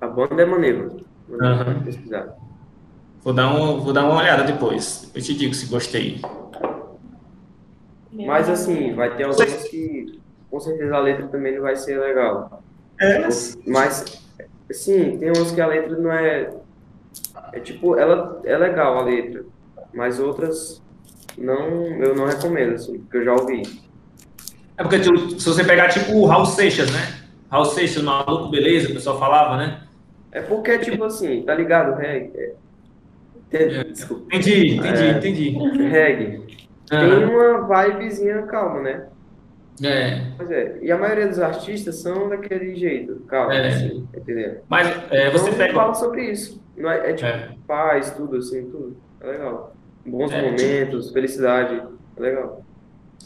a banda é Maneva. Uhum. Pesquisar. Vou dar, um, vou dar uma olhada depois. Eu te digo se gostei. Mas assim, vai ter algumas que com certeza a letra também não vai ser legal. É. Mas, sim, tem umas que a letra não é. É tipo, ela é legal a letra, mas outras não, eu não recomendo, assim, porque eu já ouvi. É porque tipo, se você pegar tipo o Raul Seixas, né? Raul Seixas, maluco, beleza, o pessoal falava, né? É porque, tipo assim, tá ligado? É, Entendi, entendi, é, entendi. Reggae. Tem uma vibezinha calma, né? É. Mas é. E a maioria dos artistas são daquele jeito, calma, é. assim, entendeu? Mas é, você então, pega. fala sobre isso. Não é, é tipo é. paz, tudo assim, tudo. É legal. Bons é, momentos, tipo... felicidade. É legal.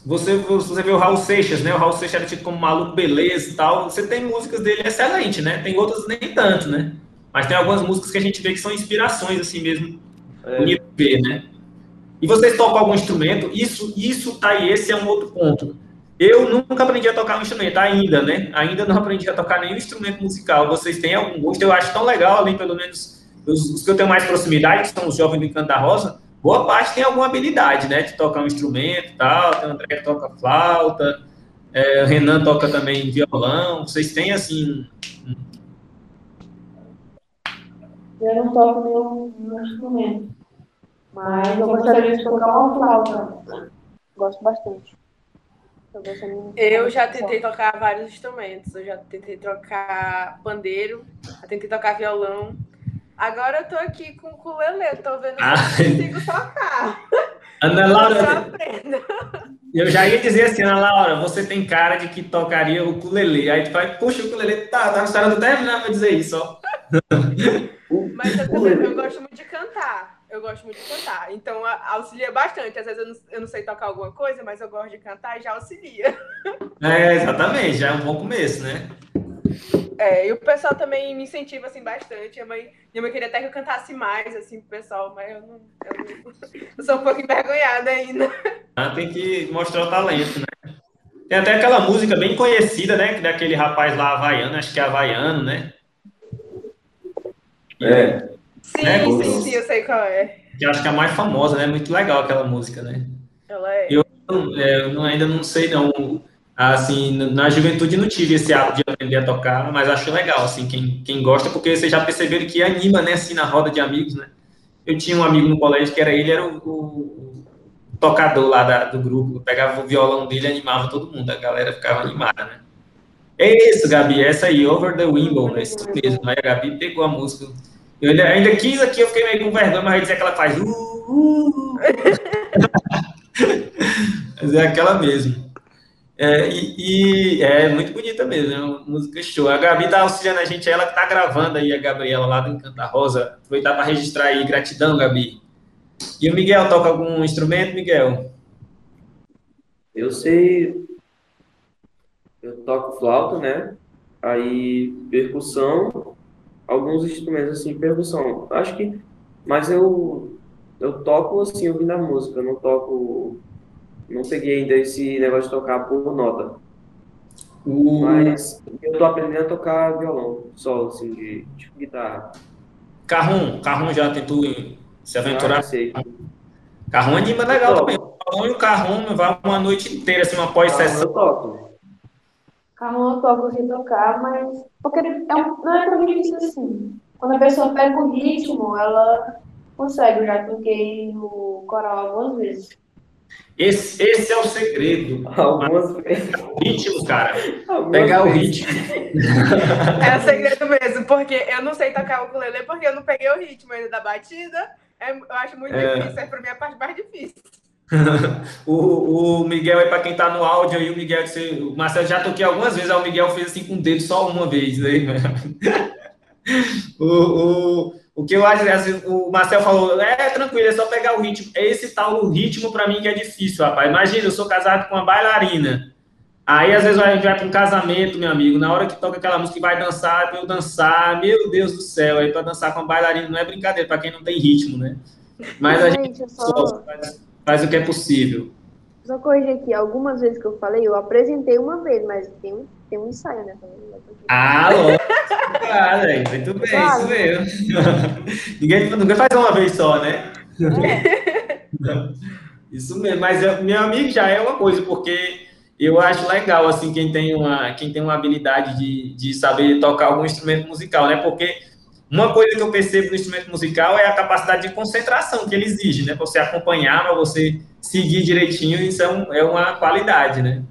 Você, você vê o Raul Seixas, né? O Raul Seixas era tipo como maluco, beleza e tal. Você tem músicas dele excelente, né? Tem outras nem tanto, né? Mas tem algumas músicas que a gente vê que são inspirações, assim mesmo, é. né? E vocês tocam algum instrumento? Isso, isso tá aí, esse é um outro ponto. Eu nunca aprendi a tocar um instrumento, ainda, né? Ainda não aprendi a tocar nenhum instrumento musical. Vocês têm algum gosto? Eu acho tão legal ali, pelo menos os, os que eu tenho mais proximidade, que são os jovens do Encanto da Rosa, boa parte tem alguma habilidade, né? De tocar um instrumento tal. Tem o André que toca flauta, é, o Renan toca também violão. Vocês têm, assim... Eu não toco nenhum, nenhum instrumento. Mas eu gostaria de tocar uma flauta. Gosto bastante. Eu já tentei tocar vários instrumentos. Eu já tentei tocar pandeiro, já tentei tocar violão. Agora eu tô aqui com o ukulele, tô vendo se ah. eu consigo tocar. Ana Laura, eu já ia dizer assim, Ana Laura, você tem cara de que tocaria o ukulele. Aí tu vai, puxa, o ukulele, tá, tá esperando terminar pra dizer isso, ó. Mas eu, também, eu gosto muito de cantar eu gosto muito de cantar. Então auxilia bastante. Às vezes eu não, eu não, sei tocar alguma coisa, mas eu gosto de cantar e já auxilia. É, exatamente, já é um bom começo, né? É, e o pessoal também me incentiva assim bastante. Minha mãe, minha mãe queria até que eu cantasse mais assim pro pessoal, mas eu não, eu, não, eu sou um pouco envergonhada ainda. Ah, tem que mostrar o talento, né? Tem até aquela música bem conhecida, né? Daquele rapaz lá havaiano, acho que é havaiano, né? É. Sim, É, sim, gostoso. sim, eu sei qual é. Que eu acho que é a mais famosa, né? Muito legal aquela música, né? Ela é. Eu, é, eu não- ainda não sei, não. Assim, na juventude não tive esse hábito de aprender a tocar, mas acho legal, assim, quem, quem gosta, porque vocês já perceberam que anima, né, assim, na roda de amigos, né? Eu tinha um amigo no colégio que era ele, era o, o- o tocador lá da- do grupo, eu pegava o violão dele e animava todo mundo, a galera ficava animada, né? É isso, Gabi, essa aí, Over the Window, é isso mesmo, aí a Gabi pegou a música. Eu ainda, ainda quis aqui, eu fiquei meio com vergonha, mas dizer que ela faz. Uh, uh. mas é aquela mesmo. É, e, e é muito bonita mesmo, é uma música show. A Gabi tá auxiliando a gente, ela que tá gravando aí, a Gabriela lá do Encanta Rosa. Aproveitar para registrar aí, gratidão, Gabi. E o Miguel toca algum instrumento, Miguel? Eu sei. Eu toco flauta, né? Aí percussão, alguns instrumentos assim, percussão. Acho que. Mas eu. Eu toco assim, ouvindo a música, eu não toco. Não peguei ainda esse negócio de tocar por nota. O Mas eu tô aprendendo a tocar violão, solo, assim, de tipo guitarra. Carrum, Carrum já tentou se Ah, aventurar? eu sei. Carrum anima legal também. O Carrum e vai uma noite inteira, assim, uma Ah, pós-sessão. eu toco. Carro eu toco sem tocar, mas. Porque é um, não é tão difícil assim. Quando a pessoa pega o ritmo, ela consegue. Eu já toquei o coral algumas vezes. Esse, esse é o segredo. Algumas vezes. O ritmo, cara. Algumas Pegar o vezes. ritmo. É o segredo mesmo, porque eu não sei tocar o ukulele porque eu não peguei o ritmo ainda da batida. É, eu acho muito É. difícil, é pra mim a parte mais difícil. o, o Miguel aí, para quem tá no áudio aí, o Miguel, você- o Marcelo já toquei algumas vezes, aí o Miguel fez assim com o dedo só uma vez, né? o, o, o que eu acho, assim, o Marcelo falou, é tranquilo, é só pegar o ritmo. É esse tal o ritmo para mim que é difícil, rapaz. Imagina, eu sou casado com uma bailarina. Aí, às vezes, a gente vai para um casamento, meu amigo, na hora que toca aquela música e vai dançar, eu dançar, meu Deus do céu, aí para dançar com uma bailarina não é brincadeira, para quem não tem ritmo, né? Mas a gente Gente, só, faz, o que é possível. só corrigir aqui. Algumas vezes que eu falei, eu apresentei uma vez, mas tem, um- tem um ensaio, né? Ah, lógico. Ah, muito bem, Claro. isso mesmo. ninguém, ninguém faz uma vez só, né? Isso mesmo, mas eu- meu amigo já é uma coisa, porque eu acho legal, assim, quem tem uma, quem tem uma habilidade de, de saber tocar algum instrumento musical, né? Porque uma coisa que eu percebo no instrumento musical é a capacidade de concentração que ele exige, né? Pra você acompanhar, para você seguir direitinho, isso é, um- é uma qualidade, né?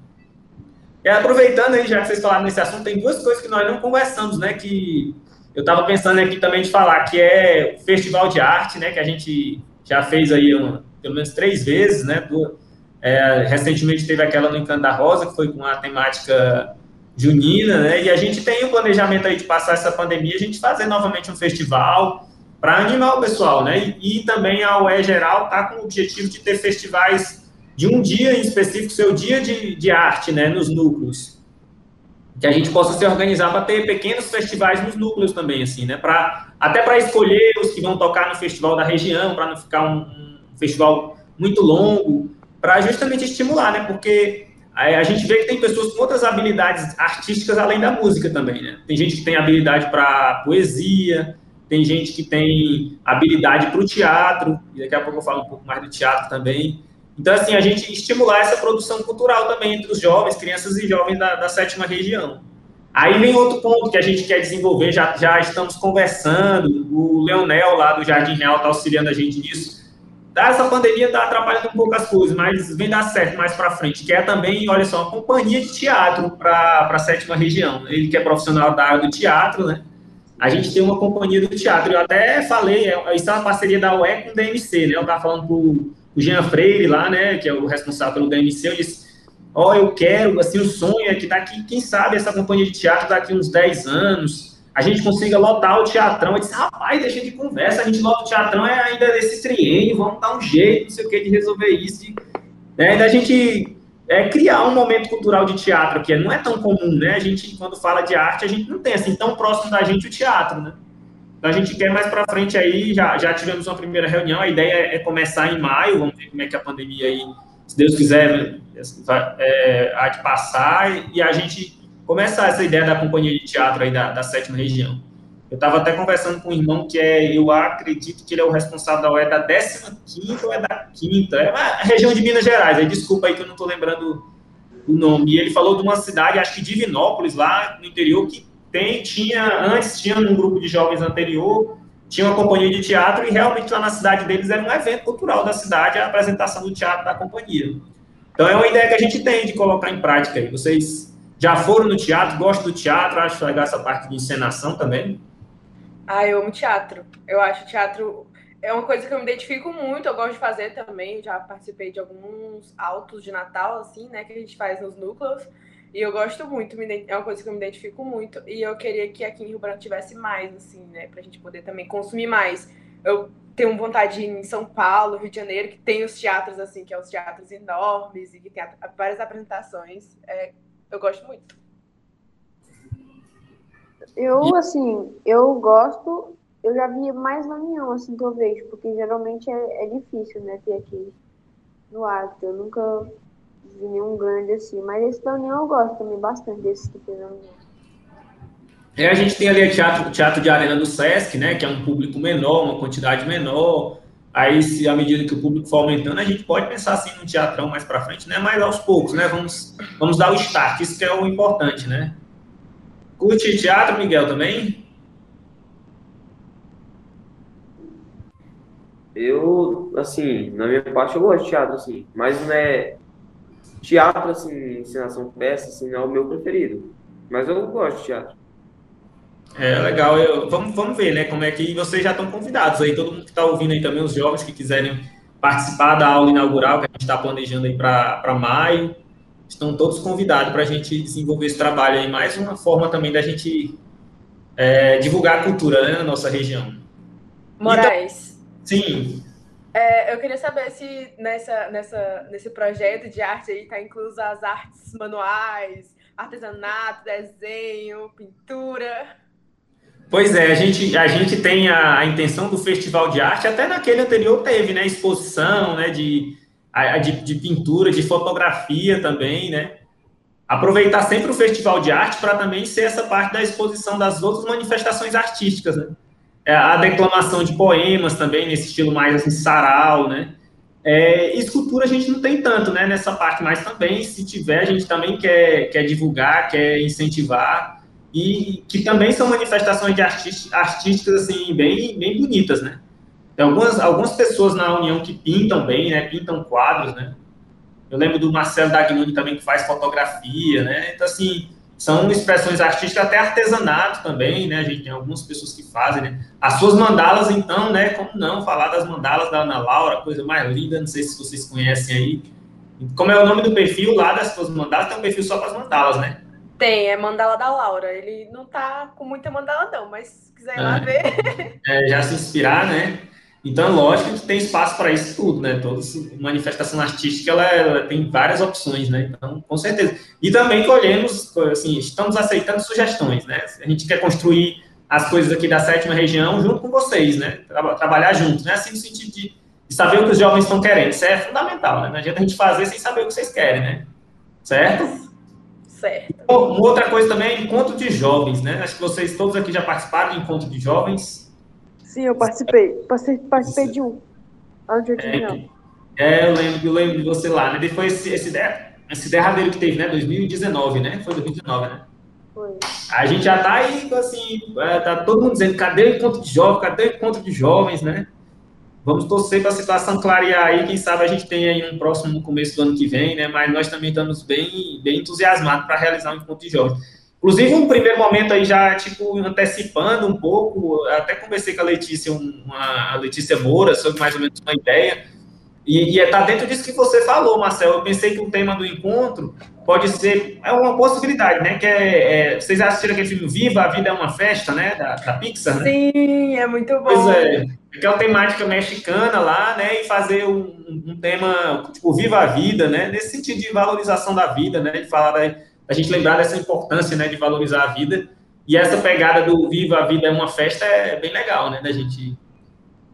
E aproveitando aí, já que vocês falaram nesse assunto, tem duas coisas que nós não conversamos, né? Que eu estava pensando aqui também de falar, que é o Festival de Arte, né? Que a gente já fez aí uma- pelo menos três vezes, né? Du- é, recentemente teve aquela no Encanto da Rosa, que foi com a temática junina, né? E a gente tem o planejamento aí de passar essa pandemia, a gente fazer novamente um festival para animar o pessoal, né? E, e também a UE Geral está com o objetivo de ter festivais de um dia em específico, seu dia de, de arte, né? Nos núcleos. Que a gente possa se organizar para ter pequenos festivais nos núcleos também, assim, né? Pra, até para escolher os que vão tocar no festival da região, para não ficar um, um festival muito longo, para justamente estimular, né? Porque a, gente vê que tem pessoas com outras habilidades artísticas além da música também, né? Tem gente que tem habilidade para poesia, tem gente que tem habilidade para o teatro, e daqui a pouco eu falo um pouco mais do teatro também. Então, assim, a gente estimular essa produção cultural também entre os jovens, crianças e jovens da, da sétima região. Aí vem outro ponto que a gente quer desenvolver, já, já estamos conversando, o Leonel lá do Jardim Real está auxiliando a gente nisso. Tá, essa pandemia está atrapalhando um pouco as coisas, mas vem dar certo mais para frente, que é também, olha só, uma companhia de teatro para a sétima região. Ele que é profissional da área do teatro, né? A gente tem uma companhia do teatro. Eu até falei, é, isso é uma parceria da UE com o DMC, né? Eu estava falando para o Jean Freire lá, né, que é o responsável pelo DMC, eu disse, ó, oh, eu quero, assim, o sonho é que daqui, quem sabe, essa companhia de teatro daqui uns 10 anos, a gente consiga lotar o teatrão. Eu disse, rapaz, deixa de conversa, a gente lota o teatrão é ainda desse triênio, vamos dar um jeito, não sei o que, de resolver isso. E, né, da gente é, criar um momento cultural de teatro, que não é tão comum, né? A gente, quando fala de arte, a gente não tem, assim, tão próximo da gente o teatro, né? Então, a gente quer mais para frente aí, já, já tivemos uma primeira reunião, a ideia é começar em maio, vamos ver como é que a pandemia aí, se Deus quiser, é, de passar e a gente começar essa ideia da companhia de teatro aí da, da sétima região. Eu estava até conversando com um irmão que é, eu acredito que ele é o responsável da, é da 15 ou é da quinta, é a região de Minas Gerais, aí desculpa aí que eu não estou lembrando o nome. E ele falou de uma cidade, acho que Divinópolis, lá no interior, que tem, tinha, antes tinha um grupo de jovens anterior, tinha uma companhia de teatro e realmente lá na cidade deles era um evento cultural da cidade, a apresentação do teatro da companhia. Então é uma ideia que a gente tem de colocar em prática aí. Vocês já foram no teatro, gostam do teatro, acho legal essa parte de encenação também? Ah, eu amo teatro. Eu acho teatro é uma coisa que eu me identifico muito, eu gosto de fazer também. Já participei de alguns autos de Natal, assim, né, que a gente faz nos núcleos. E eu gosto muito, é uma coisa que eu me identifico muito. E eu queria que aqui em Rio Branco tivesse mais, assim, né, pra gente poder também consumir mais. Eu tenho vontade de ir em São Paulo, Rio de Janeiro, que tem os teatros, assim, que é os teatros enormes e que tem várias apresentações. É, eu gosto muito. Eu, assim, eu gosto, eu já vi mais na União, assim, que eu vejo, porque geralmente é, é difícil, né, ter aqui no Acre. Eu nunca vi nenhum grande assim, mas esse da União eu gosto também bastante desse que tem na União. É, a gente tem ali o teatro, teatro de arena do Sesc, né, que é um público menor, uma quantidade menor. Aí, se à medida que o público for aumentando, a gente pode pensar assim num teatrão mais para frente, né? Mas aos poucos, né? Vamos, vamos dar o start, isso que é o importante, né? Curte teatro, Miguel, também? Eu, assim, na minha parte, eu gosto de teatro, assim, mas não é. Teatro, assim, ensinação peça, assim, não é o meu preferido. Mas eu gosto de teatro. É legal, eu, vamos, vamos ver, né? Como é que vocês já estão convidados aí, todo mundo que está ouvindo aí também, os jovens que quiserem participar da aula inaugural que a gente está planejando aí para maio estão todos convidados para a gente desenvolver esse trabalho aí. Mais uma forma também da gente é, divulgar a cultura né, na nossa região. Moraes. Então, sim. É, eu queria saber se nessa, nessa, nesse projeto de arte aí está incluso as artes manuais, artesanato, desenho, pintura. Pois é, a gente, a gente tem a, a intenção do Festival de Arte, até naquele anterior teve, né, exposição, né, de a, de, de, pintura, de fotografia também, né? Aproveitar sempre o festival de arte para também ser essa parte da exposição das outras manifestações artísticas, né? É, a declamação de poemas também, nesse estilo mais assim, sarau, né? É, escultura a gente não tem tanto, né, nessa parte, mas também, se tiver, a gente também quer, quer divulgar, quer incentivar, e que também são manifestações de artísticas, assim, bem, bem bonitas, né? Tem algumas, algumas pessoas na União que pintam bem, né? Pintam quadros, né? Eu lembro do Marcelo Dagnoni também, que faz fotografia, né? Então, assim, são expressões artísticas, até artesanato também, né? A gente tem algumas pessoas que fazem, né? As suas mandalas, então, né? Como não falar das mandalas da Ana Laura, coisa mais linda, não sei se vocês conhecem aí. Como é o nome do perfil lá das suas mandalas, tem um perfil só para as mandalas, né? Tem, é mandala da Laura. Ele não tá com muita mandala, não, mas se quiser ir lá é. ver. É, já se inspirar, né? Então, lógico que tem espaço para isso tudo, né? Toda manifestação artística, ela, ela, tem várias opções, né? Então, com certeza. E também colhemos, assim, estamos aceitando sugestões, né? A gente quer construir as coisas aqui da sétima região junto com vocês, né? Tra trabalhar juntos, né? Assim, no sentido de, saber o que os jovens estão querendo. Isso é fundamental, né? Não adianta a gente fazer sem saber o que vocês querem, né? Certo? Certo. Uma outra coisa também é encontro de jovens, né? Acho que vocês todos aqui já participaram de encontro de jovens. Sim, eu participei. Participei de um. Onde eu é, é, eu lembro, eu lembro de você lá, né? Depois esse, esse, esse derradeiro que teve, né? 2019, né? Foi 2019, né? Foi. A gente já tá aí, assim, é, tá todo mundo dizendo, cadê o encontro de jovens? Cadê o encontro de jovens, né? Vamos torcer para a situação clarear aí, quem sabe a gente tem aí um próximo no começo do ano que vem, né? Mas nós também estamos bem, bem entusiasmados para realizar um encontro de jovens. Inclusive, um primeiro momento aí já, tipo, antecipando um pouco, até conversei com a Letícia, uma, a Letícia Moura, sobre mais ou menos uma ideia, e, está dentro disso que você falou, Marcel. Eu pensei que o tema do encontro pode ser, é uma possibilidade, né? Que é, é vocês assistiram aquele filme Viva, a Vida é uma Festa, né? Da, da Pixar, né? Sim, é muito bom. Pois é, aquela temática mexicana lá, né? E fazer um, um tema, tipo, Viva a Vida, né? Nesse sentido de valorização da vida, né? De falar da a gente lembrar dessa importância, né, de valorizar a vida. E essa pegada do Viva a Vida é uma festa é bem legal, né, da gente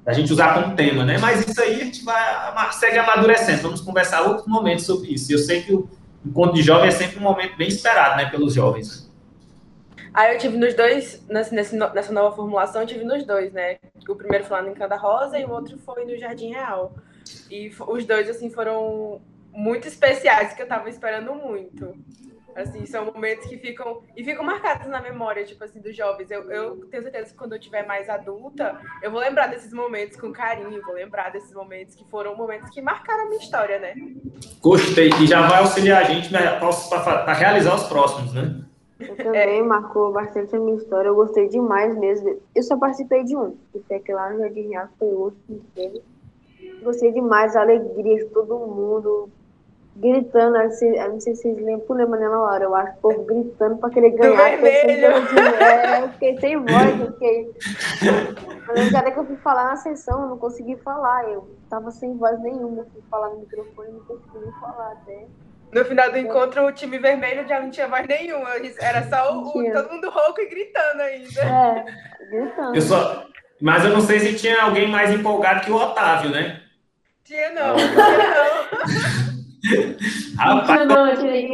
a gente usar como tema, né? Mas isso aí a gente vai segue amadurecendo. Vamos conversar outros momentos sobre isso. Eu sei que o encontro de jovem é sempre um momento bem esperado, né, pelos jovens. Aí eu tive nos dois, nessa, nessa nova formulação, eu tive nos dois, né? O primeiro foi lá no Encada Rosa e o outro foi no Jardim Real. E os dois, assim, foram muito especiais, que eu tava esperando muito. Assim, são momentos que ficam. E ficam marcados na memória, tipo assim, dos jovens. Eu, eu tenho certeza que quando eu tiver mais adulta, eu vou lembrar desses momentos com carinho, vou lembrar desses momentos que foram momentos que marcaram a minha história, né? Gostei. E já vai auxiliar a gente para realizar os próximos, né? Eu também é. marcou bastante a minha história. Eu gostei demais mesmo. Eu só participei de um, que foi aquele lá no Jardim Real, foi o último que teve. Gostei demais, a alegria de todo mundo, gritando, eu não sei se vocês lembram, lembram na hora, eu acho, o povo gritando para querer ganhar. É, eu fiquei sem voz, eu fiquei. Eu que eu fui falar na sessão, eu não consegui falar, eu tava sem voz nenhuma, fui falar no microfone, não consegui falar até. No final do encontro, o time vermelho já não tinha voz nenhuma, era só o, o todo mundo rouco e gritando ainda. É, gritando. Eu só... Mas eu não sei se tinha alguém mais empolgado que o Otávio, né? Tinha não, tinha não. Rapaz, não,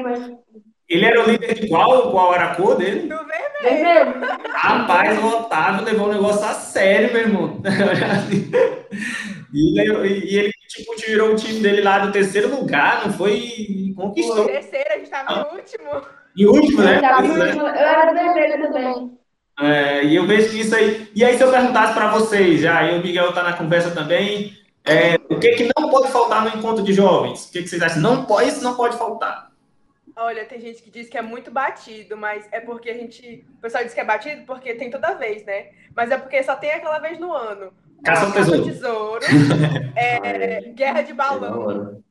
mas... Ele era o líder de qual? Qual era a cor dele? Do vermelho. Rapaz, o Otávio levou o negócio a sério, meu irmão. e, ele, e ele, tipo, tirou o time dele lá do terceiro lugar, não foi? Conquistou. Terceiro, a gente tava ah. no último. Em último, né? Eu, eu era vermelho também. É, e eu vejo isso aí. E aí, se eu perguntasse para vocês, já aí o Miguel tá na conversa também, é, o que, que não pode faltar no encontro de jovens? O que, que vocês acham? Não pode, isso não pode faltar. Olha, tem gente que diz que é muito batido, mas é porque a gente. O pessoal diz que é batido porque tem toda vez, né? Mas é porque só tem aquela vez no ano. Caça ao tesouro. tesouro é, guerra de balão.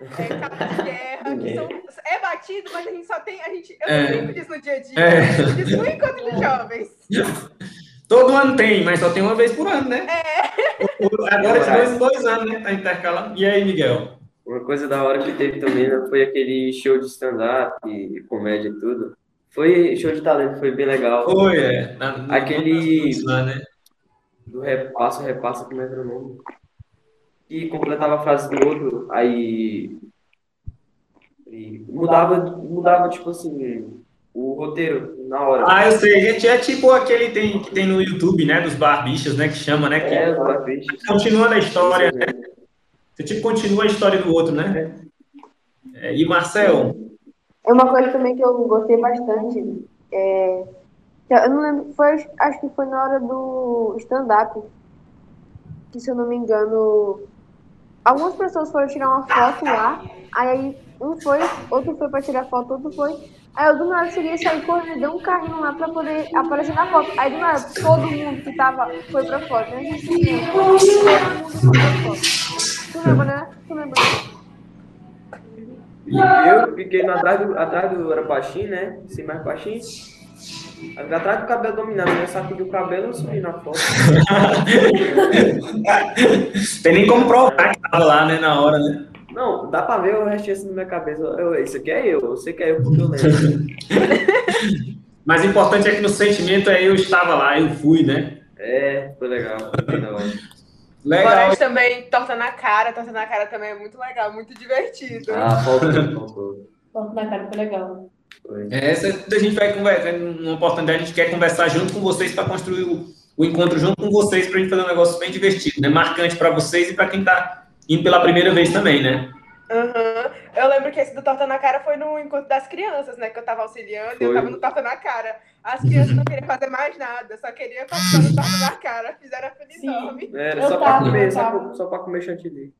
É, capa de guerra, que são, é batido, mas a gente só tem. A gente, eu não é. lembro disso no dia a dia. É. Disso no encontro de jovens. Todo ano tem, mas só tem uma vez por ano, né? É. Agora de dois em dois anos, né? Tá intercalando. E aí, Miguel? Uma coisa da hora que teve também né, foi aquele show de stand-up e comédia e tudo. Foi show de talento, foi bem legal. Foi, é. Na, aquele. Lá, né? Do repasso, repassa, como é que era o nome? E completava a frase do outro, aí. E mudava, mudava, tipo assim, o roteiro na hora. Ah, eu sei, gente, é tipo aquele tem, que tem no YouTube, né, dos barbichas, né, que chama, né? Que é, os barbichas. Continuando a história, né? Você tipo continua a história do outro, né? É, e Marcel? É uma coisa também que eu gostei bastante. É, eu não lembro, foi, acho que foi na hora do stand-up, que se eu não me engano, algumas pessoas foram tirar uma foto lá, aí um foi, outro foi para tirar foto, outro foi. Aí eu do nada cheguei, sair correndo, deu um carrinho lá pra poder aparecer na foto. Aí do nada, todo mundo que tava foi pra foto. Né? Gente, todo mundo foi pra foto. Tu lembra, né? Tu lembra? E eu fiquei atrás do, atrás do era baixinho, né? Sim, mais baixinho. Atrás do cabelo dominado, né? Sacudi o cabelo e subi na foto. Tem nem como provar que tava lá, né? Na hora, né? Não, dá pra ver o resto assim na minha cabeça. Eu, isso aqui é eu, eu sei que é eu porque eu lembro. Mas o importante é que no sentimento é eu estava lá, eu fui, né? É, foi legal. Foi legal. legal. também, torta na cara, torta na cara também é muito legal, muito divertido. Ah, faltou. Torta na cara foi legal. É, essa a gente vai conversar, numa oportunidade, a gente quer conversar junto com vocês para construir o, o, encontro junto com vocês para a gente fazer um negócio bem divertido, né? Marcante para vocês e para quem está indo pela primeira vez também, né? Uhum. Eu lembro que esse do Torta na Cara foi no encontro das crianças, né? Que eu tava auxiliando foi. e eu tava no Torta na Cara. As crianças não queriam fazer mais nada, só queriam participar do Torta na Cara. Fizeram a feliz nome. Era eu só tava, pra comer, só, só pra comer chantilly.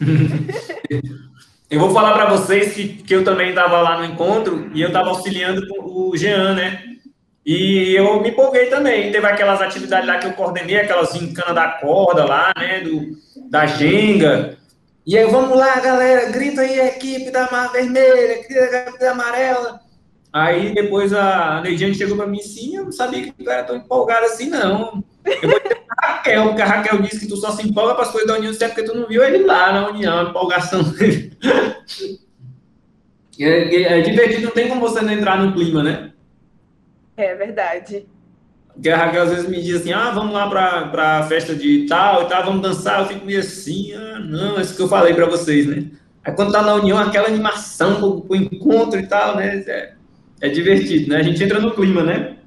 eu vou falar para vocês que, que eu também estava lá no encontro e eu estava auxiliando o Jean, né? E eu me empolguei também. Teve aquelas atividades lá que eu coordenei, aquelas encanas da corda lá, né? Do, da Jenga. E aí, vamos lá, galera, grita aí a equipe da Mar Vermelha, grita a equipe da Amarela. Aí depois a Neidiane chegou para mim assim, eu não sabia que tu era tão empolgado assim, não. Eu vou dizer a Raquel, porque a Raquel disse que tu só se empolga para as coisas da União, é porque tu não viu ele lá na União, a empolgação dele. É, é divertido, não tem como você não entrar no clima, né? É verdade. Que a Raquel às vezes me diz assim, ah, vamos lá para a festa de tal e tal, vamos dançar. Eu fico meio assim, ah, não, é isso que eu falei para vocês, né? Aí quando tá na união, aquela animação pro, encontro e tal, né? É, é divertido, né? A gente entra no clima, né?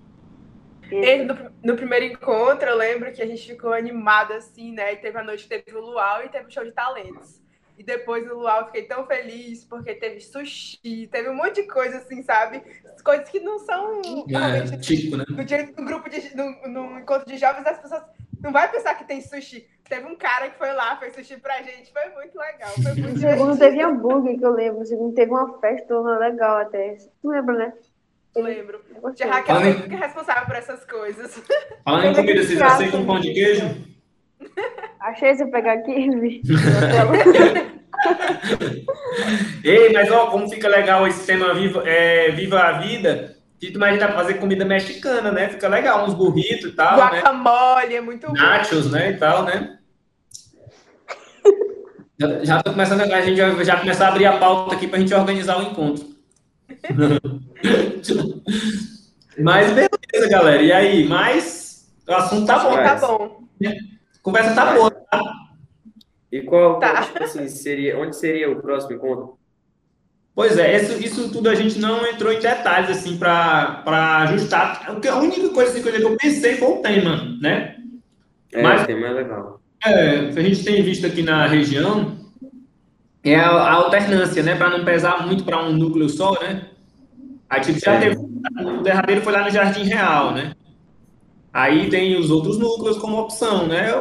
No, no, primeiro encontro, eu lembro que a gente ficou animado assim, né? E teve a noite teve o luau e teve o show de talentos. E depois no luau eu fiquei tão feliz porque teve sushi, teve um monte de coisa assim, sabe? Coisas que não são. É, típico, né? No, dia, no grupo de. No, no encontro de jovens, as pessoas não vai pensar que tem sushi. Teve um cara que foi lá, fez sushi pra gente. Foi muito legal. Foi muito segundo teve hambúrguer, que eu lembro. Segundo teve uma festa legal até. Tu lembra, né? Eu lembro. Tia Raquel é responsável por essas coisas. Falando em comida, vocês aceitam um pão de queijo? Achei você pegar aqui, vi. Ei, mas ó, como fica legal esse tema Viva, é, Viva a Vida. Tito, mas a gente dá pra fazer comida mexicana, né? Fica legal, uns burritos e tal. Né? Guacamole, né? é muito Nachos, bom. né? E tal, né? já, já tô começando, a gente já, já começar a abrir a pauta aqui pra gente organizar o encontro. mas beleza, galera. E aí? Mas o assunto tá bom. Tá bom. Conversa tá boa, tá? E qual, tá. tipo assim, seria, onde seria o próximo encontro? Pois é, isso, isso tudo a gente não entrou em detalhes, assim, para ajustar. A única coisa, assim, que eu pensei foi o tema, né? É, Mas, o tema é legal. É, a gente tem visto aqui na região é a, a alternância, né? Para não pesar muito para um núcleo só, né? A gente já é. teve. O derradeiro foi lá no Jardim Real, né? Aí tem os outros núcleos como opção, né?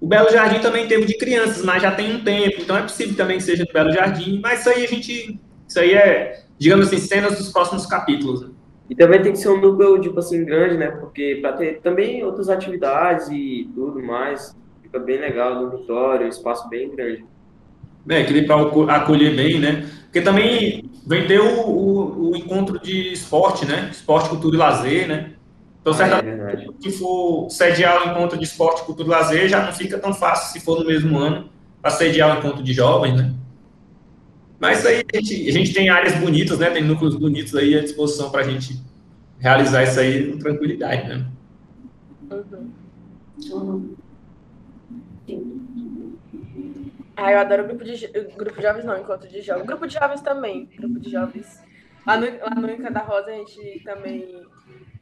O, Belo Jardim também teve de crianças, mas já tem um tempo, então é possível também que seja no Belo Jardim, mas isso aí a gente. Isso aí é, digamos assim, cenas dos próximos capítulos. Né? E também tem que ser um núcleo, tipo assim, grande, né? Porque para ter também outras atividades e tudo mais, fica bem legal dormitório, um espaço bem grande. É, que para acolher bem, né? Porque também vem ter o, o, o, encontro de esporte, né? Esporte, cultura e lazer, né? Então, ah, certamente, é se for sediar o encontro de esporte, cultura e lazer, já não fica tão fácil se for no mesmo ano para sediar o encontro de jovens, né? Mas aí a gente, a gente tem áreas bonitas, né? Tem núcleos bonitos aí à disposição para a gente realizar isso aí com tranquilidade, né? Uhum. Ah, eu adoro grupo de grupo de jovens, não, encontro de jovens. Grupo de jovens também, grupo de jovens. Lá no, lá no Inca da Rosa a gente também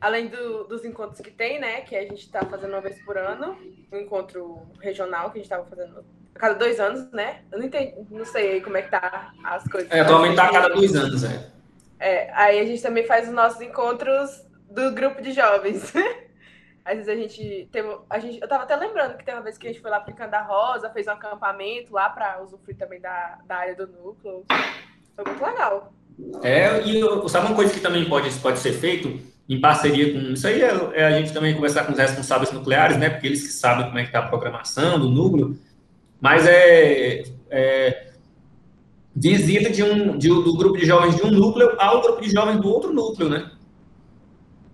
além do, dos encontros que tem, né? Que a gente está fazendo uma vez por ano, um encontro regional que a gente estava fazendo a cada dois anos, né? Eu não entendi, não sei como é que tá as coisas. É, atualmente tá a cada dois anos, é. É, aí a gente também faz os nossos encontros do grupo de jovens. Às vezes a gente teve. A gente, eu tava até lembrando que tem uma vez que a gente foi lá para Canda Rosa, fez um acampamento lá para usufruir também da, da área do núcleo. Foi muito legal. É, e sabe uma coisa que também pode, pode ser feito? Em parceria com. Isso aí é, é, a gente também conversar com os responsáveis nucleares, né? Porque eles que sabem como é que está a programação do núcleo. Mas é, é visita de um, de, do grupo de jovens de um núcleo ao grupo de jovens do outro núcleo, né?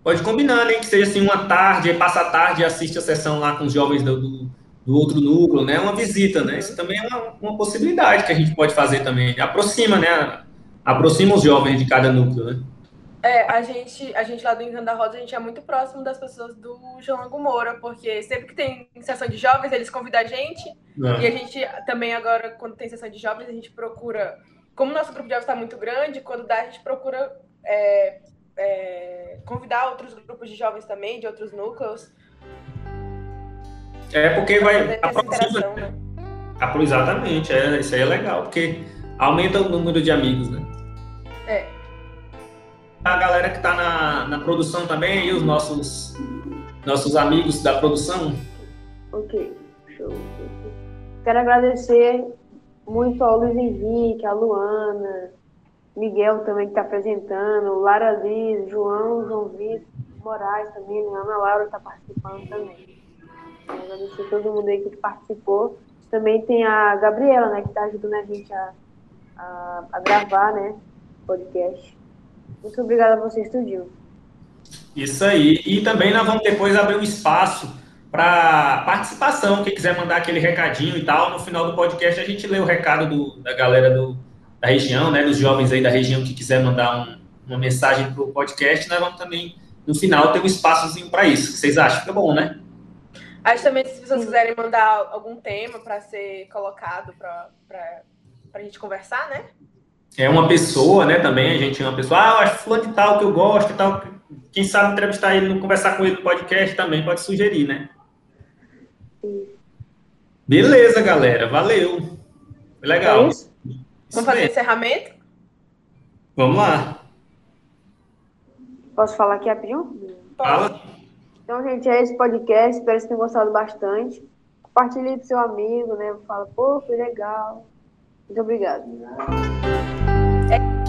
Pode combinar, né? Que seja assim uma tarde, passa a tarde e assiste a sessão lá com os jovens do, do, do outro núcleo, né? Uma visita, né? Isso também é uma, uma possibilidade que a gente pode fazer também. Aproxima, né? Aproxima os jovens de cada núcleo, né? É, a gente, a gente lá do Encanto da Rosa, a gente é muito próximo das pessoas do João Moura, porque sempre que tem sessão de jovens, eles convidam a gente. É. E a gente também agora, quando tem sessão de jovens, a gente procura. Como o nosso grupo de jovens está muito grande, quando dá, a gente procura é, é, convidar outros grupos de jovens também, de outros núcleos. É porque vai. Aproxima, né? Exatamente, é, isso aí é legal, porque aumenta o número de amigos, né? É a galera que está na, na produção também e os nossos, nossos amigos da produção. Ok, show. Quero agradecer muito ao Luiz Henrique, a Luana, Miguel também que está apresentando, Lara Liz, João, João Vitor, Moraes também, Ana Laura está participando também. Quero agradecer a todo mundo aí que participou. Também tem a Gabriela, né, que está ajudando a gente a, a, a gravar, né, podcast. Muito obrigada a você, Estudinho. Isso aí. E também nós vamos depois abrir um espaço para participação. Quem quiser mandar aquele recadinho e tal, no final do podcast a gente lê o recado do, da galera do, da região, né, dos jovens aí da região que quiser mandar um, uma mensagem para o podcast, nós vamos também no final tem um espaçozinho para isso. Vocês acham que é bom, né? Acho também se vocês quiserem mandar algum tema para ser colocado para a gente conversar, né? É uma pessoa, né? Também a gente é uma pessoa, ah, eu acho fulano de tal que eu gosto e tal. Quem sabe entrevistar ele, conversar com ele no podcast também pode sugerir, né? Beleza, galera. Valeu. Foi legal. É Vamos fazer encerramento? Vamos lá. Posso falar aqui rapidinho? Fala. Então, gente, é esse podcast. Espero que vocês tenham gostado bastante. Compartilhe com seu amigo, né? Fala, pô, foi legal. Muito obrigada. É...